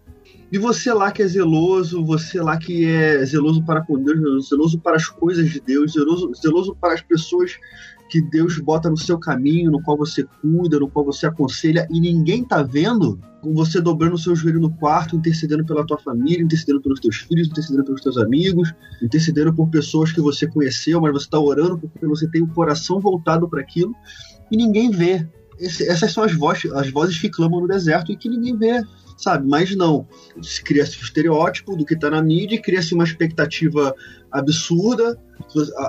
E você lá que é zeloso, você lá que é zeloso para com Deus, zeloso para as coisas de Deus, zeloso, zeloso para as pessoas que Deus bota no seu caminho, no qual você cuida, no qual você aconselha, e ninguém tá vendo, com você dobrando o seu joelho no quarto, intercedendo pela tua família, intercedendo pelos teus filhos, intercedendo pelos teus amigos, intercedendo por pessoas que você conheceu, mas você está orando porque você tem o coração voltado para aquilo, e ninguém vê. Esse, essas são as vozes, as vozes que clamam no deserto e que ninguém vê sabe? Mas não. Se cria-se o estereótipo do que está na mídia, cria-se uma expectativa absurda.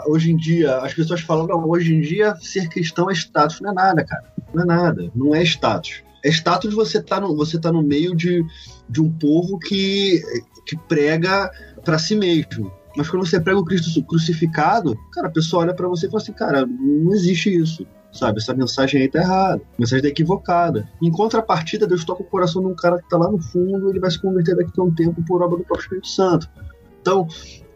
Hoje em dia, as pessoas falam, não, hoje em dia ser cristão é status. Não é nada, cara. Não é nada. Não é status. É status você tá no, você tá no meio de, de um povo que, que prega para si mesmo. Mas quando você prega o Cristo crucificado, cara, a pessoa olha para você e fala assim, cara, não existe isso sabe? Essa mensagem aí tá errada, a mensagem tá equivocada. Em contrapartida, Deus toca o coração de um cara que tá lá no fundo, ele vai se converter daqui a um tempo por obra do próprio Espírito Santo. Então,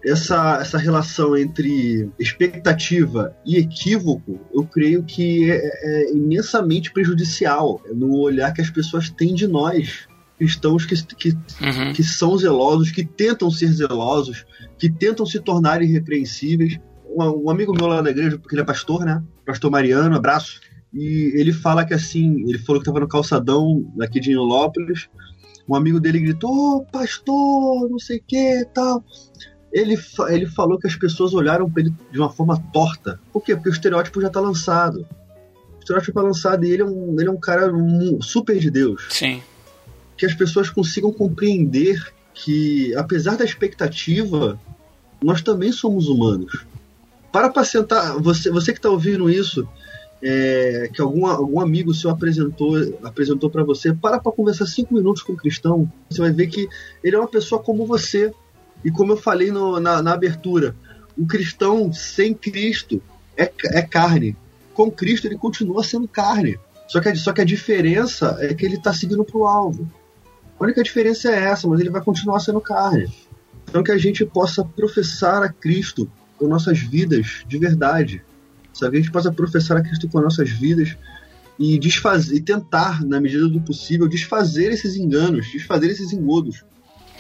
essa, essa relação entre expectativa e equívoco, eu creio que é, é imensamente prejudicial no olhar que as pessoas têm de nós, cristãos que, que, uhum. que são zelosos, que tentam ser zelosos, que tentam se tornar irrepreensíveis um, um amigo meu lá da igreja, porque ele é pastor, né? Pastor Mariano, abraço. E ele fala que assim, ele falou que estava no calçadão daqui de Inolópolis. Um amigo dele gritou, oh, pastor, não sei o que tal. Ele, ele falou que as pessoas olharam para ele de uma forma torta. Por quê? Porque o estereótipo já está lançado. O estereótipo é lançado e ele é um, ele é um cara super de Deus. Sim. Que as pessoas consigam compreender que, apesar da expectativa, nós também somos humanos. Para para sentar, você, você que está ouvindo isso, é, que algum, algum amigo seu apresentou apresentou para você, para para conversar cinco minutos com o cristão. Você vai ver que ele é uma pessoa como você. E como eu falei no, na, na abertura, o cristão sem Cristo é, é carne. Com Cristo ele continua sendo carne. Só que, só que a diferença é que ele está seguindo para o alvo. A única diferença é essa, mas ele vai continuar sendo carne. Então que a gente possa professar a Cristo com nossas vidas de verdade. Sabe? A gente possa professar a Cristo com nossas vidas e desfazer, e tentar, na medida do possível, desfazer esses enganos, desfazer esses engodos.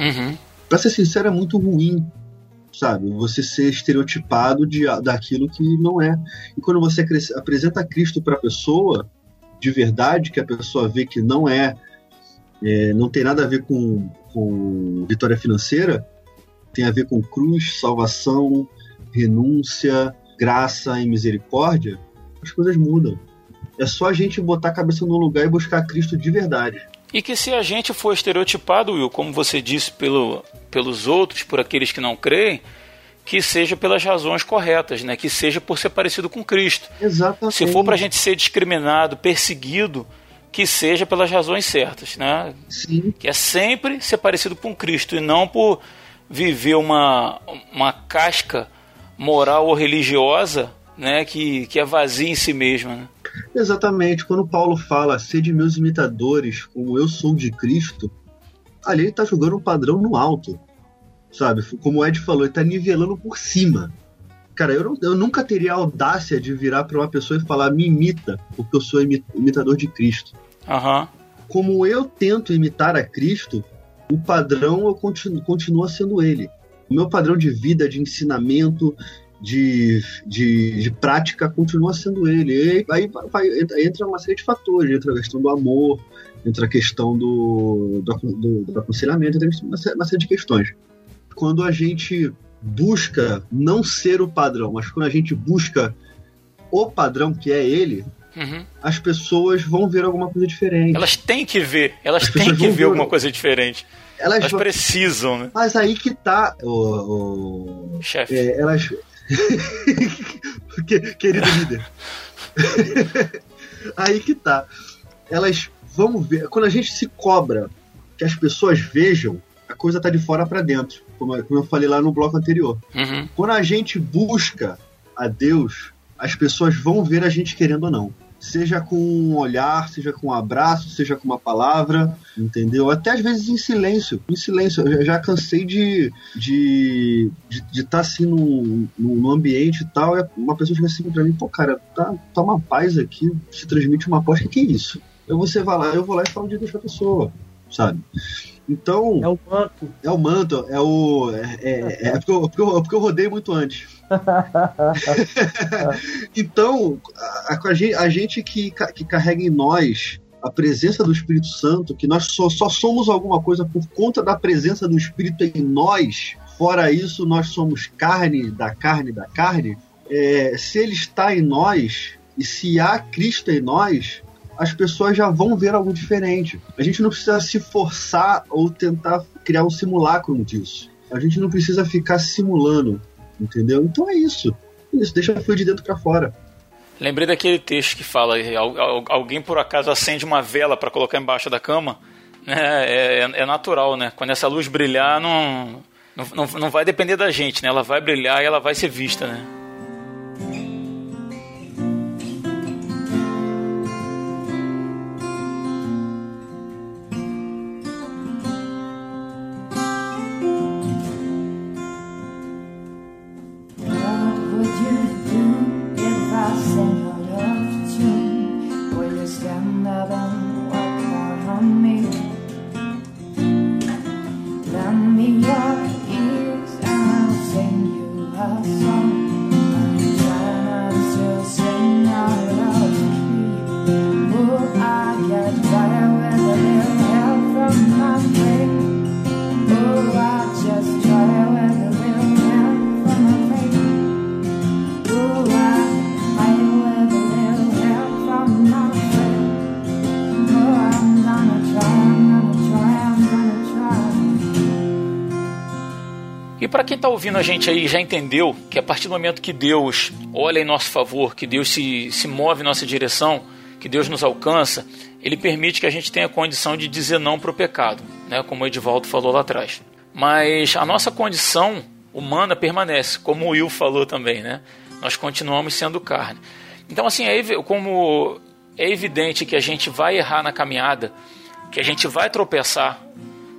Uhum. Pra ser sincero, é muito ruim, sabe? Você ser estereotipado de, daquilo que não é. E quando você apresenta Cristo para a pessoa, de verdade, que a pessoa vê que não é, é, não tem nada a ver com, com vitória financeira, tem a ver com cruz, salvação, renúncia, graça e misericórdia, as coisas mudam. É só a gente botar a cabeça no lugar e buscar Cristo de verdade. E que se a gente for estereotipado, Will, como você disse, pelo, pelos outros, por aqueles que não creem, que seja pelas razões corretas, né? Que seja por ser parecido com Cristo. Exatamente. Se for para a gente ser discriminado, perseguido, que seja pelas razões certas, né? Sim. Que é sempre ser parecido com Cristo e não por viver uma, uma casca moral ou religiosa, né, que, que é vazia em si mesma. Né? Exatamente. Quando Paulo fala, sede meus imitadores, como eu sou de Cristo, ali ele está jogando um padrão no alto. Sabe? Como o Ed falou, ele está nivelando por cima. Cara, eu, não, eu nunca teria a audácia de virar para uma pessoa e falar, me imita, porque eu sou imitador de Cristo. Uhum. Como eu tento imitar a Cristo, o padrão eu continuo, continua sendo ele o meu padrão de vida, de ensinamento, de, de, de prática continua sendo ele. E aí vai, entra uma série de fatores, entra a questão do amor, entra a questão do, do, do, do aconselhamento, entra uma série, uma série de questões. Quando a gente busca não ser o padrão, mas quando a gente busca o padrão que é ele, Uhum. as pessoas vão ver alguma coisa diferente. Elas têm que ver, elas As têm que ver ver alguma coisa diferente. Elas Elas precisam, né? Mas aí que tá, o, o- Chefe. é, elas. Que- Querido líder. aí que tá. Elas vão ver. Quando a gente se cobra que as pessoas vejam, a coisa tá de fora para dentro. Como, como eu falei lá no bloco anterior. Uhum. Quando a gente busca a Deus, as pessoas vão ver a gente querendo ou não. Seja com um olhar, seja com um abraço, seja com uma palavra, entendeu? Até às vezes em silêncio. Em silêncio. Eu já- cansei de de de de estar assim num, num num ambiente e tal. E uma pessoa chega assim pra mim, pô, cara, tá, tá uma paz aqui, se transmite uma paz. O que, que é isso? Eu você vai lá, eu vou lá e falo de Deus pra pessoa, sabe? Então. É o manto. É o manto, é o. É, é- é porque, eu, porque, eu, porque eu rodei muito antes. então, a, a gente, que, que carrega em nós a presença do Espírito Santo, que nós só, só somos alguma coisa por conta da presença do Espírito em nós, fora isso, nós somos carne da carne da carne. é, se ele está em nós e se há Cristo em nós, as pessoas já vão ver algo diferente. A gente não precisa se forçar ou tentar criar um simulacro disso. A gente não precisa ficar simulando, entendeu? Então é isso. Isso, deixa fluir de dentro para fora. Lembrei daquele texto que fala: al- al- alguém por acaso acende uma vela para colocar embaixo da cama. É, é- é natural, né? Quando essa luz brilhar, não, não, não vai depender da gente, né? Ela vai brilhar e ela vai ser vista, né? A gente aí já entendeu que a partir do momento que Deus olha em nosso favor, que Deus se, se move em nossa direção, que Deus nos alcança, Ele permite que a gente tenha condição de dizer não para o pecado, né? como o Edivaldo falou lá atrás. Mas a nossa condição humana permanece, como o Will falou também, né? Nós continuamos sendo carne. Então, assim, é, como é evidente que a gente vai errar na caminhada, que a gente vai tropeçar,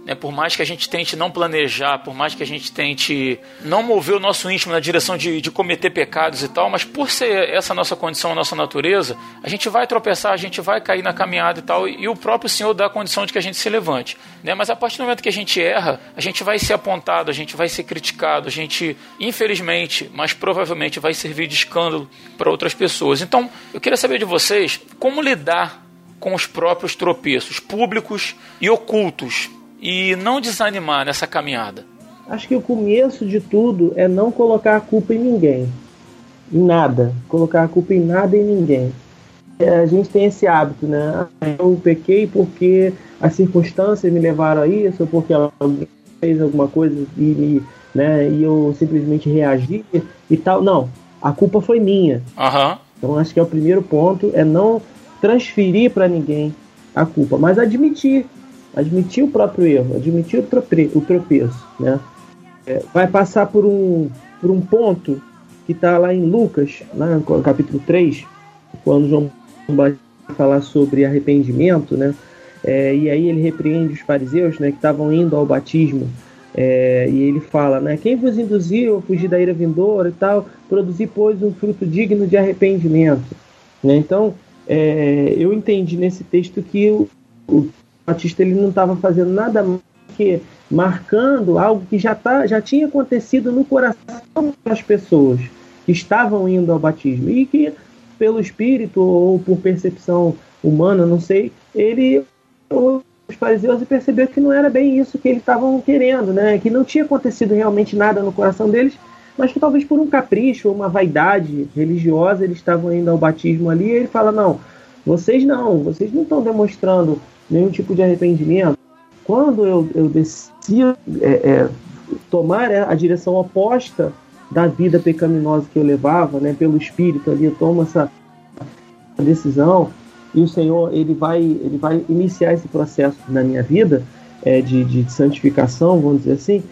né, por mais que a gente tente não planejar, por mais que a gente tente não mover o nosso íntimo na direção de, de cometer pecados e tal, mas por ser essa nossa condição, a nossa natureza, a gente vai tropeçar, a gente vai cair na caminhada e tal, e o próprio Senhor dá a condição de que a gente se levante. Né? Mas a partir do momento que a gente erra, a gente vai ser apontado, a gente vai ser criticado, a gente, infelizmente, mas provavelmente vai servir de escândalo para outras pessoas. Então, eu queria saber de vocês como lidar com os próprios tropeços públicos e ocultos e não desanimar nessa caminhada. Acho que o começo de tudo é não colocar a culpa em ninguém. Em nada. Colocar a culpa em nada e em ninguém. É, a gente tem esse hábito, né? Ah, Eu pequei porque as circunstâncias me levaram a isso, ou porque alguém fez alguma coisa e, me, né, e eu simplesmente reagi e tal. Não, a culpa foi minha. Aham. Então acho que é o primeiro ponto, é não transferir para ninguém a culpa, mas admitir, admitir o próprio erro, admitir o, trope, o tropeço, né? É, vai passar por um, por um ponto que está lá em Lucas, né, no capítulo 3, quando João vai falar sobre arrependimento, né? É, e aí ele repreende os fariseus, né, que estavam indo ao batismo, é, e ele fala, né, quem vos induziu a fugir da ira vindoura e tal, produzir, pois, um fruto digno de arrependimento. Né? Então, é, eu entendi nesse texto que o, o Batista ele não estava fazendo nada que marcando algo que já, tá, já tinha acontecido no coração das pessoas que estavam indo ao batismo e que, pelo espírito ou por percepção humana, não sei, ele os fariseus e percebeu que não era bem isso que eles estavam querendo, né? Que não tinha acontecido realmente nada no coração deles, mas que talvez por um capricho ou uma vaidade religiosa eles estavam indo ao batismo ali, e ele fala: não, vocês não, vocês não estão demonstrando nenhum tipo de arrependimento. Quando eu, eu decido é, é, tomar a direção oposta da vida pecaminosa que eu levava, né, pelo Espírito ali, eu tomo essa decisão e o Senhor ele vai ele vai iniciar esse processo na minha vida é, de, de santificação, vamos dizer assim.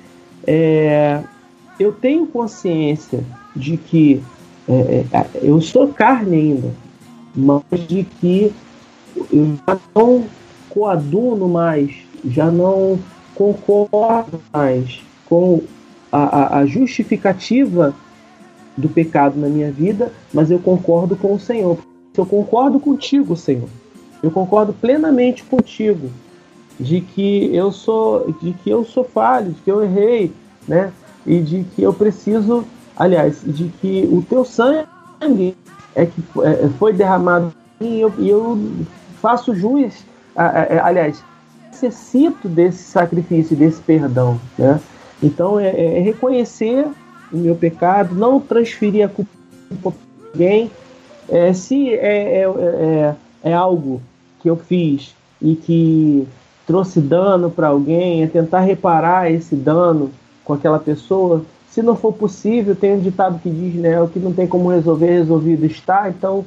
É, eu tenho consciência de que é, é, eu sou carne ainda, mas de que eu não coaduno mais, já não concordo mais com a, a, a justificativa do pecado na minha vida, mas eu concordo com o Senhor. Eu concordo contigo, Senhor. Eu concordo plenamente contigo de que eu sou, de que eu sou falho, de que eu errei, né? E de que eu preciso, aliás, de que o teu sangue é que é, foi derramado e eu, eu faço jus, aliás, necessito desse sacrifício, desse perdão, né? Então é, é reconhecer o meu pecado, não transferir a culpa para alguém. É, se é, é, é, é algo que eu fiz e que trouxe dano para alguém, é tentar reparar esse dano com aquela pessoa. Se não for possível, tem um ditado que diz, né, o que não tem como resolver, resolvido está. Então,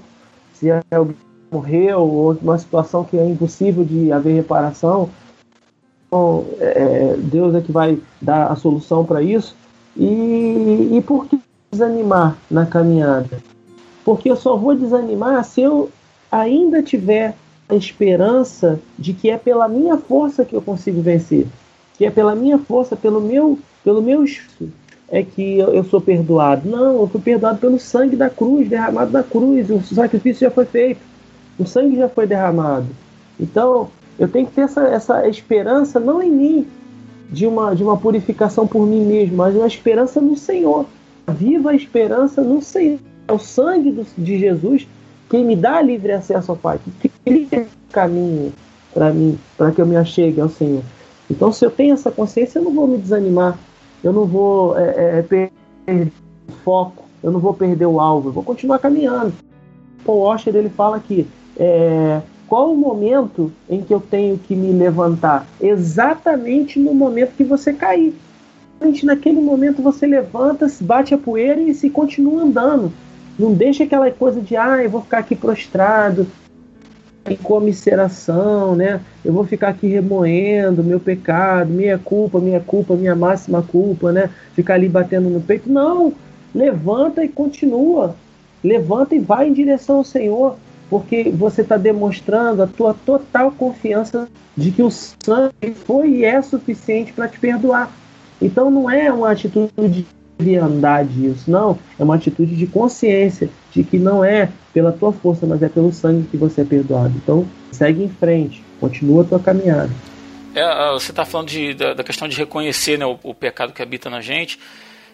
se alguém morreu ou uma situação que é impossível de haver reparação, então, é, Deus é que vai dar a solução para isso. E, e por que desanimar na caminhada? Porque eu só vou desanimar se eu ainda tiver a esperança de que é pela minha força que eu consigo vencer, que é pela minha força, pelo meu, pelo meu é que eu, eu sou perdoado. Não, eu fui perdoado pelo sangue da cruz, derramado na cruz, o sacrifício já foi feito, o sangue já foi derramado. Então, eu tenho que ter essa, essa esperança não em mim, de uma, de uma purificação por mim mesmo, mas uma esperança no Senhor. Viva a esperança no Senhor. É o sangue do, de Jesus quem me dá livre acesso ao Pai, que cria caminho para mim, para que eu me achegue ao Senhor. Então, se eu tenho essa consciência, eu não vou me desanimar, eu não vou é, é, perder o foco, eu não vou perder o alvo, eu vou continuar caminhando. Paul Washer ele fala que é, qual o momento em que eu tenho que me levantar? Exatamente no momento que você cair. Naquele momento você levanta, bate a poeira e se continua andando. Não deixa aquela coisa de, ah, eu vou ficar aqui prostrado, em comisseração, né? Eu vou ficar aqui remoendo meu pecado, minha culpa, minha culpa, minha máxima culpa, né? Ficar ali batendo no peito. Não! Levanta e continua. Levanta e vai em direção ao Senhor, porque você está demonstrando a tua total confiança de que o sangue foi e é suficiente para te perdoar. Então não é uma atitude leviandade isso, não. É uma atitude de consciência de que não é pela tua força, mas é pelo sangue que você é perdoado. Então, segue em frente, continua a tua caminhada. É, você está falando de, da, da, questão de reconhecer né, o, o, pecado que habita na gente.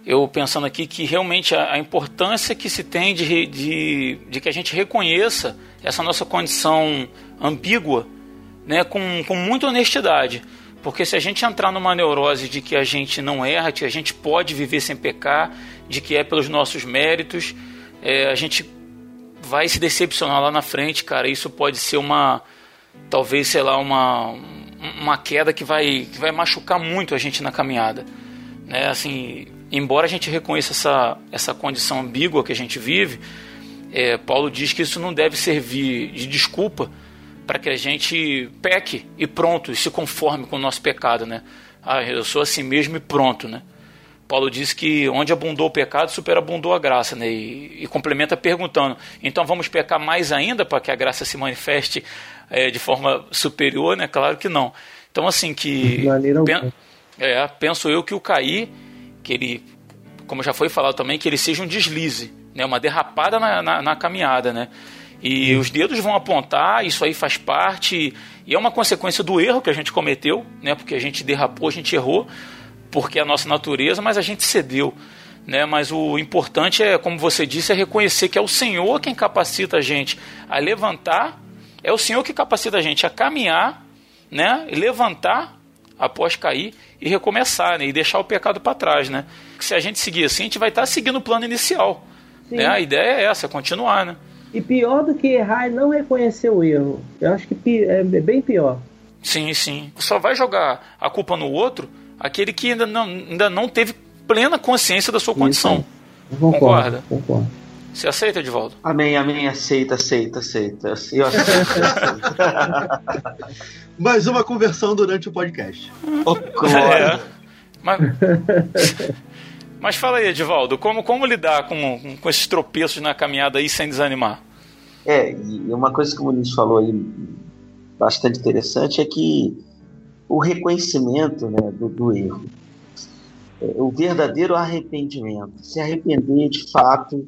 Eu pensando aqui que realmente a, a importância que se tem de, de, de, que a gente reconheça essa nossa condição ambígua né, com, com muita honestidade. Porque se a gente entrar numa neurose de que a gente não erra, que a gente pode viver sem pecar, de que é pelos nossos méritos, é, a gente vai se decepcionar lá na frente, cara. Isso pode ser uma, talvez, sei lá, uma, uma queda que vai, que vai machucar muito a gente na caminhada. Né? Assim, embora a gente reconheça essa, essa condição ambígua que a gente vive, é, Paulo diz que isso não deve servir de desculpa para que a gente peque e pronto, e se conforme com o nosso pecado, né? Ah, eu sou assim mesmo e pronto, né? Paulo diz que onde abundou o pecado, superabundou a graça, né? E, e complementa perguntando: então vamos pecar mais ainda para que a graça se manifeste é, de forma superior, né? Claro que não. Então, assim, que. Pen, é, penso eu que o cair, que ele, como já foi falado também, que ele seja um deslize, né? Uma derrapada na, na, na caminhada, né? E os dedos vão apontar, isso aí faz parte, e é uma consequência do erro que a gente cometeu, né? Porque a gente derrapou, a gente errou, porque é a nossa natureza, mas a gente cedeu. Né? Mas o importante é, como você disse, é reconhecer que é o Senhor quem capacita a gente a levantar, é o Senhor que capacita a gente a caminhar, né? E levantar após cair e recomeçar, né? E deixar o pecado para trás, né? Que se a gente seguir assim, a gente vai estar seguindo o plano inicial. Sim. Né? A ideia é essa, continuar, né? E pior do que errar é não reconhecer o erro. Eu acho que é bem pior. Sim, sim. Só vai jogar a culpa no outro aquele que ainda não, ainda não teve plena consciência da sua condição. Concorda? Concordo. Você aceita, Edivaldo? Amém, amém, aceita, aceita, aceita. Eu aceito. Mais uma conversão durante o podcast. Glória. É. Mas, mas fala aí, Edivaldo, como, como lidar com, com esses tropeços na caminhada aí sem desanimar? É, e uma coisa que o Muniz falou aí bastante interessante é que o reconhecimento né, do, do erro, é, o verdadeiro arrependimento, se arrepender de fato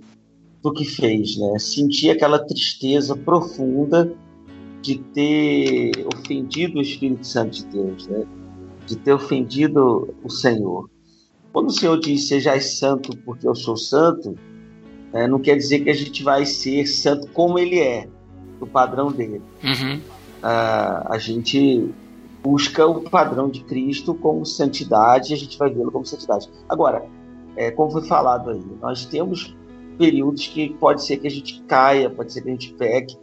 do que fez, né? sentir aquela tristeza profunda de ter ofendido o Espírito Santo de Deus, né? de ter ofendido o Senhor. Quando o Senhor diz sejais santo porque eu sou santo, né, não quer dizer que a gente vai ser santo como ele é, o padrão dele. Uhum. Ah, a gente busca o padrão de Cristo como santidade e a gente vai vê-lo como santidade. Agora, é, como foi falado aí, nós temos períodos que pode ser que a gente caia, pode ser que a gente peque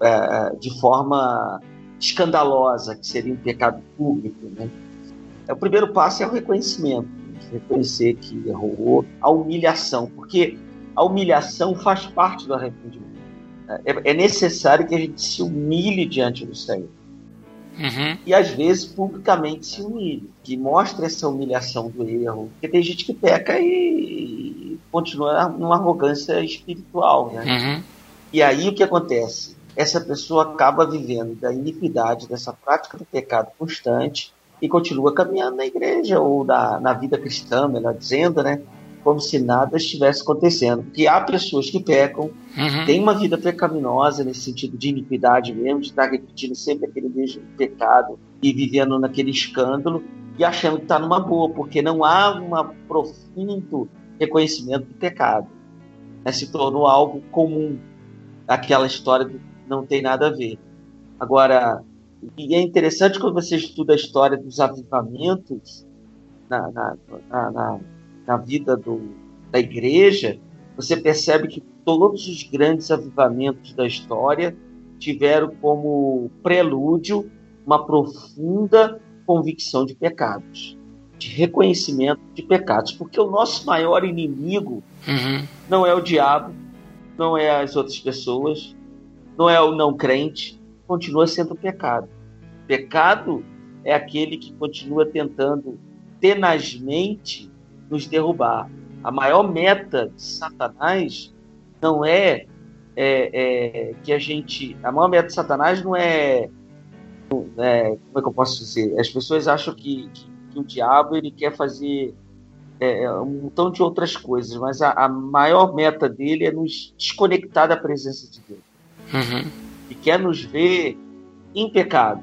é, de forma escandalosa, que seria um pecado público. Né? É, o primeiro passo é o reconhecimento, reconhecer que errou, a humilhação, porque a humilhação faz parte do arrependimento. É, é necessário que a gente se humilhe diante do Senhor Uhum. e às vezes publicamente se humilhe, que mostre essa humilhação do erro, porque tem gente que peca e continua numa arrogância espiritual, né? Uhum. E aí o que acontece? Essa pessoa acaba vivendo da iniquidade, dessa prática do pecado constante e continua caminhando na igreja ou na, na vida cristã, melhor dizendo, né? Como se nada estivesse acontecendo. Porque há pessoas que pecam, Uhum. tem uma vida pecaminosa nesse sentido de iniquidade mesmo, de estar repetindo sempre aquele mesmo pecado e vivendo naquele escândalo e achando que está numa boa, porque não há um profundo reconhecimento do pecado. Né? Se tornou algo comum, aquela história não tem nada a ver. Agora, e é interessante quando você estuda a história dos avivamentos na, na, na, na, na vida do, da igreja, você percebe que todos os grandes avivamentos da história tiveram como prelúdio uma profunda convicção de pecados, de reconhecimento de pecados, porque o nosso maior inimigo Uhum. não é o diabo, não é as outras pessoas, não é o não crente, continua sendo o pecado. Pecado é aquele que continua tentando tenazmente nos derrubar. A maior meta de Satanás não é, é, é que a gente. A maior meta de Satanás não é, não é- Como é que eu posso dizer? As pessoas acham que, que- que o diabo ele quer fazer é, um montão de outras coisas, mas a, a maior meta dele é nos desconectar da presença de Deus Uhum. e quer nos ver em pecado,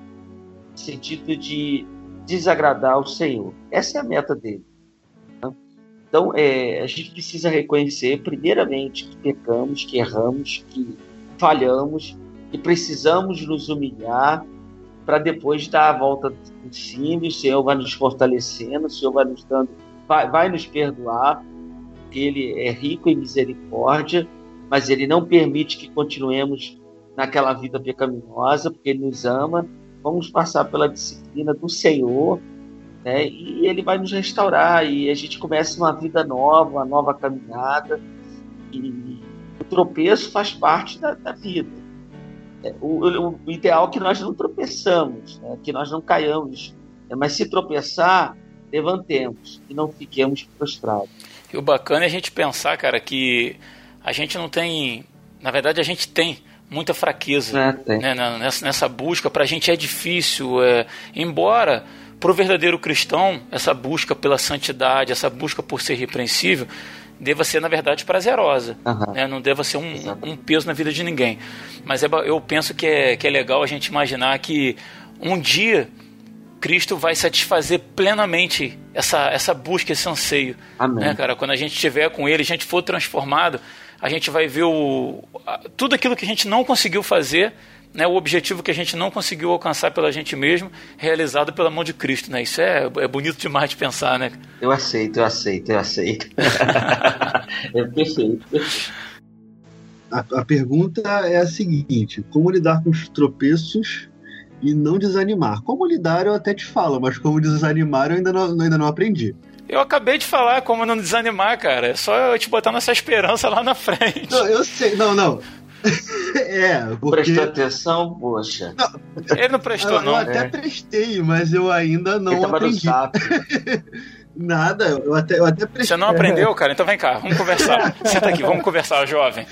no sentido de desagradar o Senhor. Essa é a meta dele. né? Então, é, a gente precisa reconhecer, primeiramente, que pecamos, que erramos, que falhamos, que precisamos nos humilhar para depois dar a volta por cima. O Senhor vai nos fortalecendo, o Senhor vai nos dando, vai, vai nos perdoar. Ele é rico em misericórdia, mas Ele não permite que continuemos naquela vida pecaminosa, porque Ele nos ama. Vamos passar pela disciplina do Senhor, né? E Ele vai nos restaurar e a gente começa uma vida nova, uma nova caminhada. E o tropeço faz parte da, da vida. É, O, o- o ideal é que nós não tropeçamos, né? que nós não caiamos. né? Mas se tropeçar, levantemos e não fiquemos prostrados. E o bacana é a gente pensar, cara, que a gente não tem. Na verdade, a gente tem muita fraqueza Né? Tem. né, na- nessa, nessa busca. Pra gente é difícil. É, embora pro verdadeiro cristão, essa busca pela santidade, essa busca por ser repreensível, deva ser, na verdade, prazerosa. Aham. né, Não deva ser um, um peso na vida de ninguém. Mas é eu penso que é, que é legal a gente imaginar que um dia Cristo vai satisfazer plenamente essa, essa busca, esse anseio. Amém. Né, cara? Quando a gente estiver com Ele, a gente for transformado, a gente vai ver o, tudo aquilo que a gente não conseguiu fazer né, o objetivo que a gente não conseguiu alcançar pela gente mesmo, realizado pela mão de Cristo. Né? Isso é, é bonito demais de pensar, né? Eu aceito, eu aceito, eu aceito. é perfeito. A, a pergunta é a seguinte: como lidar com os tropeços e não desanimar? Como lidar eu até te falo, mas como desanimar eu ainda não, ainda não aprendi. Eu acabei de falar como não desanimar, cara. É só eu te botar nessa esperança lá na frente. Não, eu sei, não, não. é, porque. Prestou atenção, poxa. Ele não prestou, Eu, eu não. até É. prestei, mas eu ainda não Ele aprendi. sapo. Nada, eu até, eu até prestei. Você não aprendeu, cara? Então vem cá, vamos conversar. Senta aqui, vamos conversar, jovem.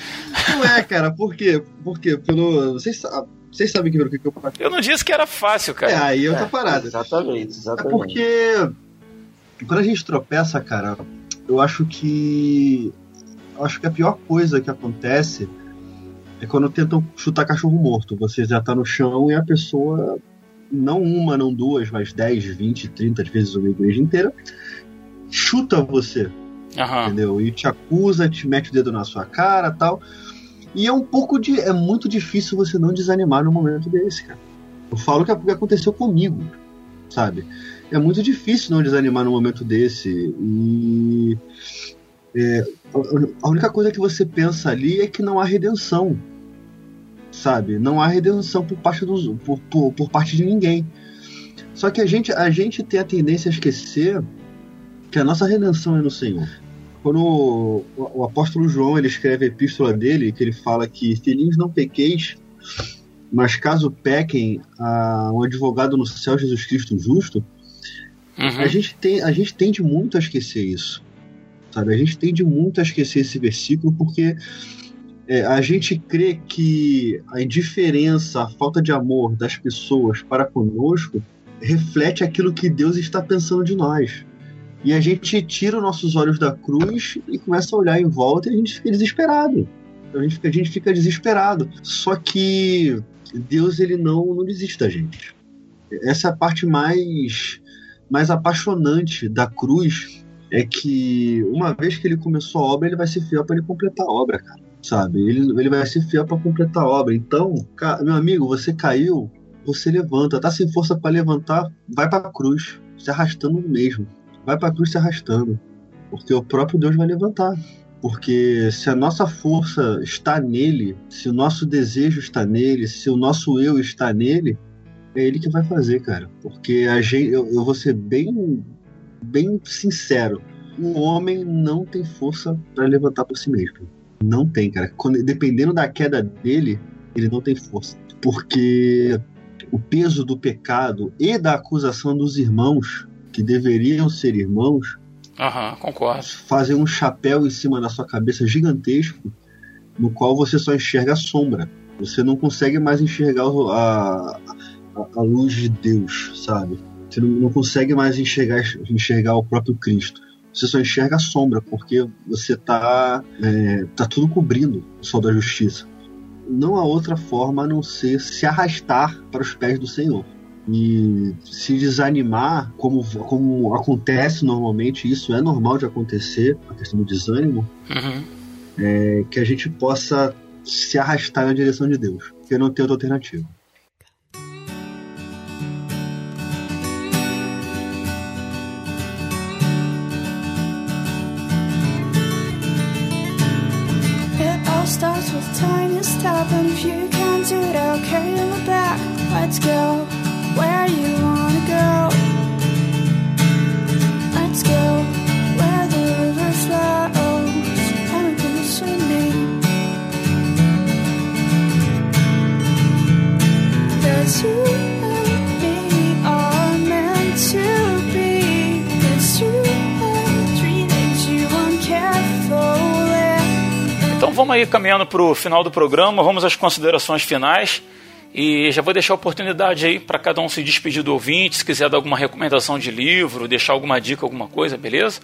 Não é, cara, por quê? Por quê? Pelo. Vocês, sa- vocês sabem que que eu passei. Eu não disse que era fácil, É, cara. aí eu É, tô parado. Exatamente, É exatamente. porque quando a gente tropeça, cara, eu acho que eu acho que a pior coisa que acontece é quando tentam chutar cachorro morto. Você já tá no chão e a pessoa não uma, não duas, mas 10, 20, 30 vezes uma igreja inteira chuta você, Aham. entendeu? E te acusa, te mete o dedo na sua cara, tal. E é um pouco de é muito difícil você não desanimar num momento desse, cara. Eu falo que é aconteceu comigo, sabe? É muito difícil não desanimar num momento desse. E é, a- a única coisa que você pensa ali é que não há redenção, sabe? Não há redenção por parte dos, por, por, por parte de ninguém. Só que a gente, a gente tem a tendência a esquecer que a nossa redenção é no Senhor. Quando o, o apóstolo João ele escreve a epístola dele, que ele fala que filhinhos não pequeis, mas caso pequem, há um advogado no céu, Jesus Cristo justo, Uhum. a gente, tem, a gente tende muito a esquecer isso. Sabe? A gente tende muito a esquecer esse versículo porque é, a gente crê que a indiferença, a falta de amor das pessoas para conosco reflete aquilo que Deus está pensando de nós. E a gente tira os nossos olhos da cruz e começa a olhar em volta e a gente fica desesperado. A gente fica, a gente fica desesperado. Só que Deus ele não, não desiste da gente. Essa é a parte mais mais apaixonante da cruz é que uma vez que ele começou a obra, ele vai ser fiel para ele completar a obra, cara. Sabe? Ele, ele vai ser fiel para completar a obra. Então, ca- meu amigo, você caiu, você levanta. Tá sem força para levantar, vai para a cruz, se arrastando mesmo. Vai para a cruz se arrastando, porque o próprio Deus vai levantar. Porque se a nossa força está nele, se o nosso desejo está nele, se o nosso eu está nele, é ele que vai fazer, cara. Porque a gente, eu, eu vou ser bem, bem sincero. Um homem não tem força para levantar por si mesmo. Não tem, cara. Quando, dependendo da queda dele, ele não tem força. Porque o peso do pecado e da acusação dos irmãos, que deveriam ser irmãos, Aham, concordo. fazem um chapéu em cima da sua cabeça gigantesco, no qual você só enxerga a sombra. Você não consegue mais enxergar a, a, a luz de Deus, sabe? Você não, não consegue mais enxergar, enxergar o próprio Cristo. Você só enxerga a sombra, porque você tá, é, tá tudo cobrindo o sol da justiça. Não há outra forma a não ser se arrastar para os pés do Senhor. E se desanimar, como, como acontece normalmente, isso é normal de acontecer, a questão do desânimo, Uhum. é que a gente possa se arrastar na direção de Deus, porque não tem outra alternativa. With tiny step, and if you can't do it, I'll carry you back. Let's go vamos aí caminhando para o final do programa, vamos às considerações finais. E já vou deixar a oportunidade aí para cada um se despedir do ouvinte, se quiser dar alguma recomendação de livro, deixar alguma dica, alguma coisa, beleza?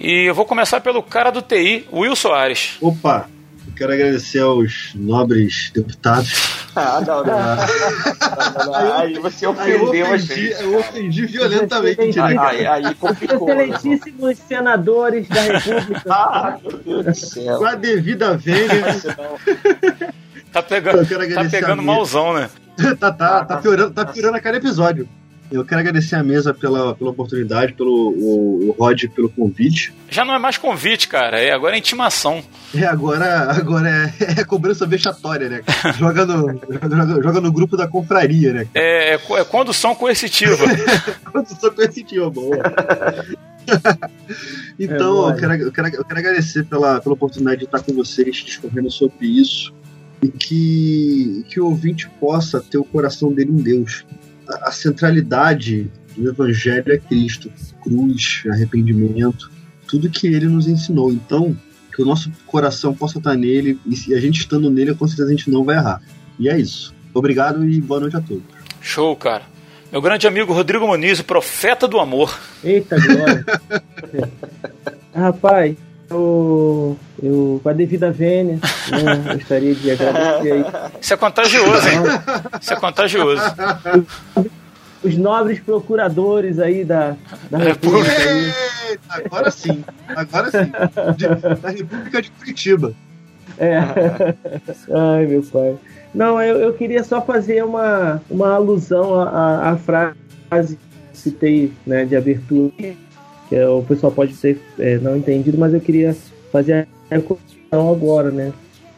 E eu vou começar pelo cara do TI, Will Soares. Opa! Quero agradecer aos nobres deputados. Ah, não, não. não, não, não. Aí você Aí eu ofendeu a gente. eu ofendi violentamente. Tirei. Aí, aí complicou. né? Excelentíssimos senadores da República. Ah, meu Deus do céu. Com a devida não. Tá pegando, tá pegando malzão, né? tá, tá, tá, piorando, tá piorando a cada episódio. Eu quero agradecer a mesa pela, pela oportunidade, pelo o, o Rod pelo convite. Já não é mais convite, cara. É, agora é intimação. E agora, agora é, é cobrança vexatória, né? Joga no, joga, joga no grupo da confraria, né? É, é, é condução coercitiva. Condução coercitiva, boa. então, boa, eu, quero, eu, quero, eu quero agradecer pela, pela oportunidade de estar com vocês discorrendo sobre isso e que, que o ouvinte possa ter o coração dele em Deus. A, a centralidade do Evangelho é Cristo, cruz, arrependimento, tudo que ele nos ensinou. Então, que o nosso coração possa estar nele e se a gente estando nele, com certeza a gente não vai errar. E é isso. Obrigado e boa noite a todos. Show, cara. Meu grande amigo Rodrigo Muniz, o profeta do amor. Eita glória. Rapaz, eu, eu, com a devida vênia, né, gostaria de agradecer aí Isso é contagioso, hein? Isso é contagioso. os nobres procuradores aí da, da É, República. Eita, agora sim, agora sim. De- da República de Curitiba. É. Ai, meu pai. Não, eu, eu queria só fazer uma, uma alusão à, à- frase que citei né, de abertura, é, o pessoal pode ter é, não entendido, mas eu queria fazer a correção agora, né?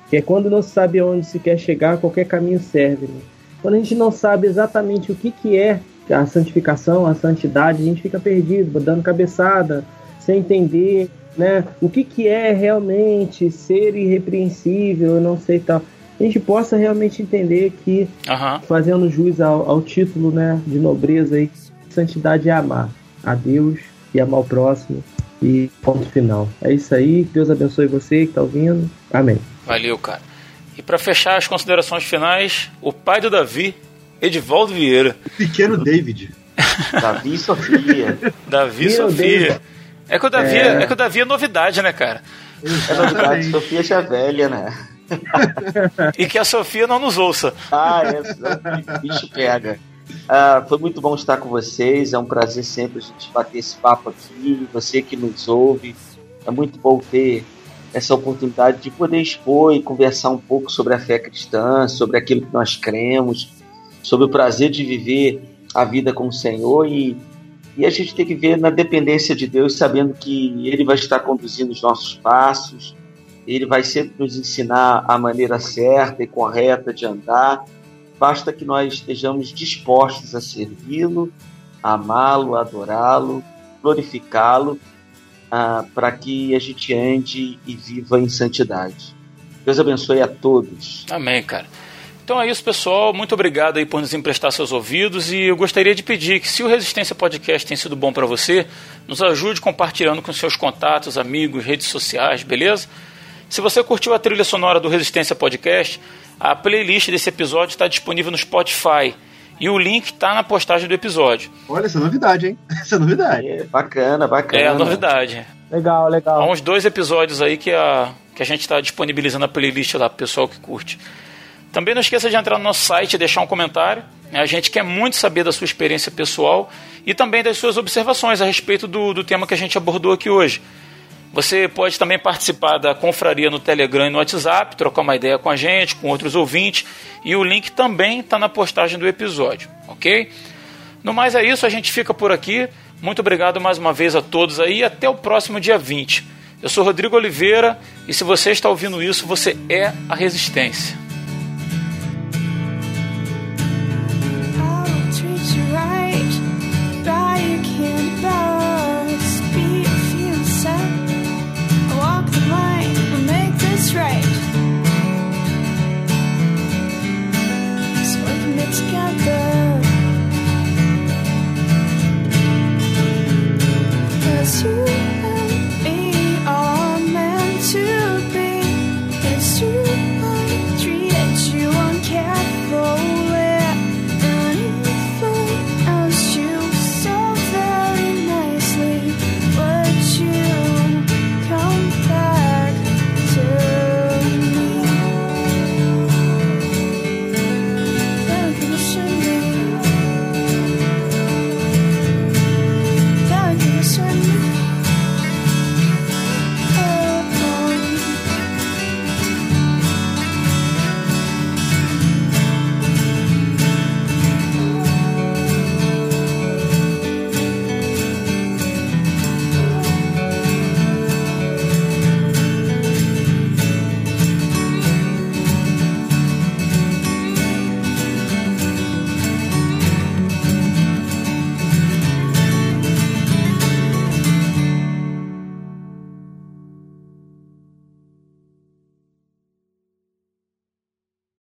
Que é quando não se sabe aonde se quer chegar, qualquer caminho serve. Né? Quando a gente não sabe exatamente o que, que é a santificação, a santidade, a gente fica perdido, dando cabeçada, sem entender né, o que, que é realmente ser irrepreensível, eu não sei tal. A gente possa realmente entender que, Aham. fazendo jus ao, ao título né, de nobreza, aí, santidade é amar a Deus e amar o próximo. E ponto final. É isso aí. Deus abençoe você que está ouvindo. Amém. Valeu, cara. E pra fechar as considerações finais, o pai do Davi, Edivaldo Vieira. Pequeno David. Davi e Sofia. Davi e Sofia. Deus. É que, o Davi, É. é que o Davi é novidade, né, cara? É novidade, Sofia já é velha, né? E que a Sofia não nos ouça. Ah, é, o bicho pega. Ah, foi muito bom estar com vocês. É um prazer sempre a gente bater esse papo aqui. Você que nos ouve, é muito bom ter essa oportunidade de poder expor e conversar um pouco sobre a fé cristã, sobre aquilo que nós cremos, sobre o prazer de viver a vida com o Senhor e, e a gente tem que ver na dependência de Deus, sabendo que Ele vai estar conduzindo os nossos passos, Ele vai sempre nos ensinar a maneira certa e correta de andar. Basta que nós estejamos dispostos a servi-lo, amá-lo, adorá-lo, glorificá-lo, ah, para que a gente ande e viva em santidade. Deus abençoe a todos. Amém, cara. Então é isso, pessoal. Muito obrigado aí por nos emprestar seus ouvidos e eu gostaria de pedir que se o Resistência Podcast tem sido bom para você, nos ajude compartilhando com seus contatos, amigos, redes sociais, beleza? Se você curtiu a trilha sonora do Resistência Podcast, a playlist desse episódio está disponível no Spotify e o link está na postagem do episódio. Olha, essa é novidade, hein? Essa é novidade. É, bacana, bacana. É a novidade. Legal, Há legal. uns dois episódios aí que a, que a gente está disponibilizando a playlist lá pro pessoal que curte. Também não esqueça de entrar no nosso site e deixar um comentário. A gente quer muito saber da sua experiência pessoal e também das suas observações a respeito do, do tema que a gente abordou aqui hoje. Você pode também participar da confraria no Telegram e no WhatsApp, trocar uma ideia com a gente, com outros ouvintes, e o link também está na postagem do episódio, ok? No mais é isso, a gente fica por aqui. Muito obrigado mais uma vez a todos aí até o próximo dia 20. Eu sou Rodrigo Oliveira e se você está ouvindo isso, você é a Resistência. Right. So we together. Cause you.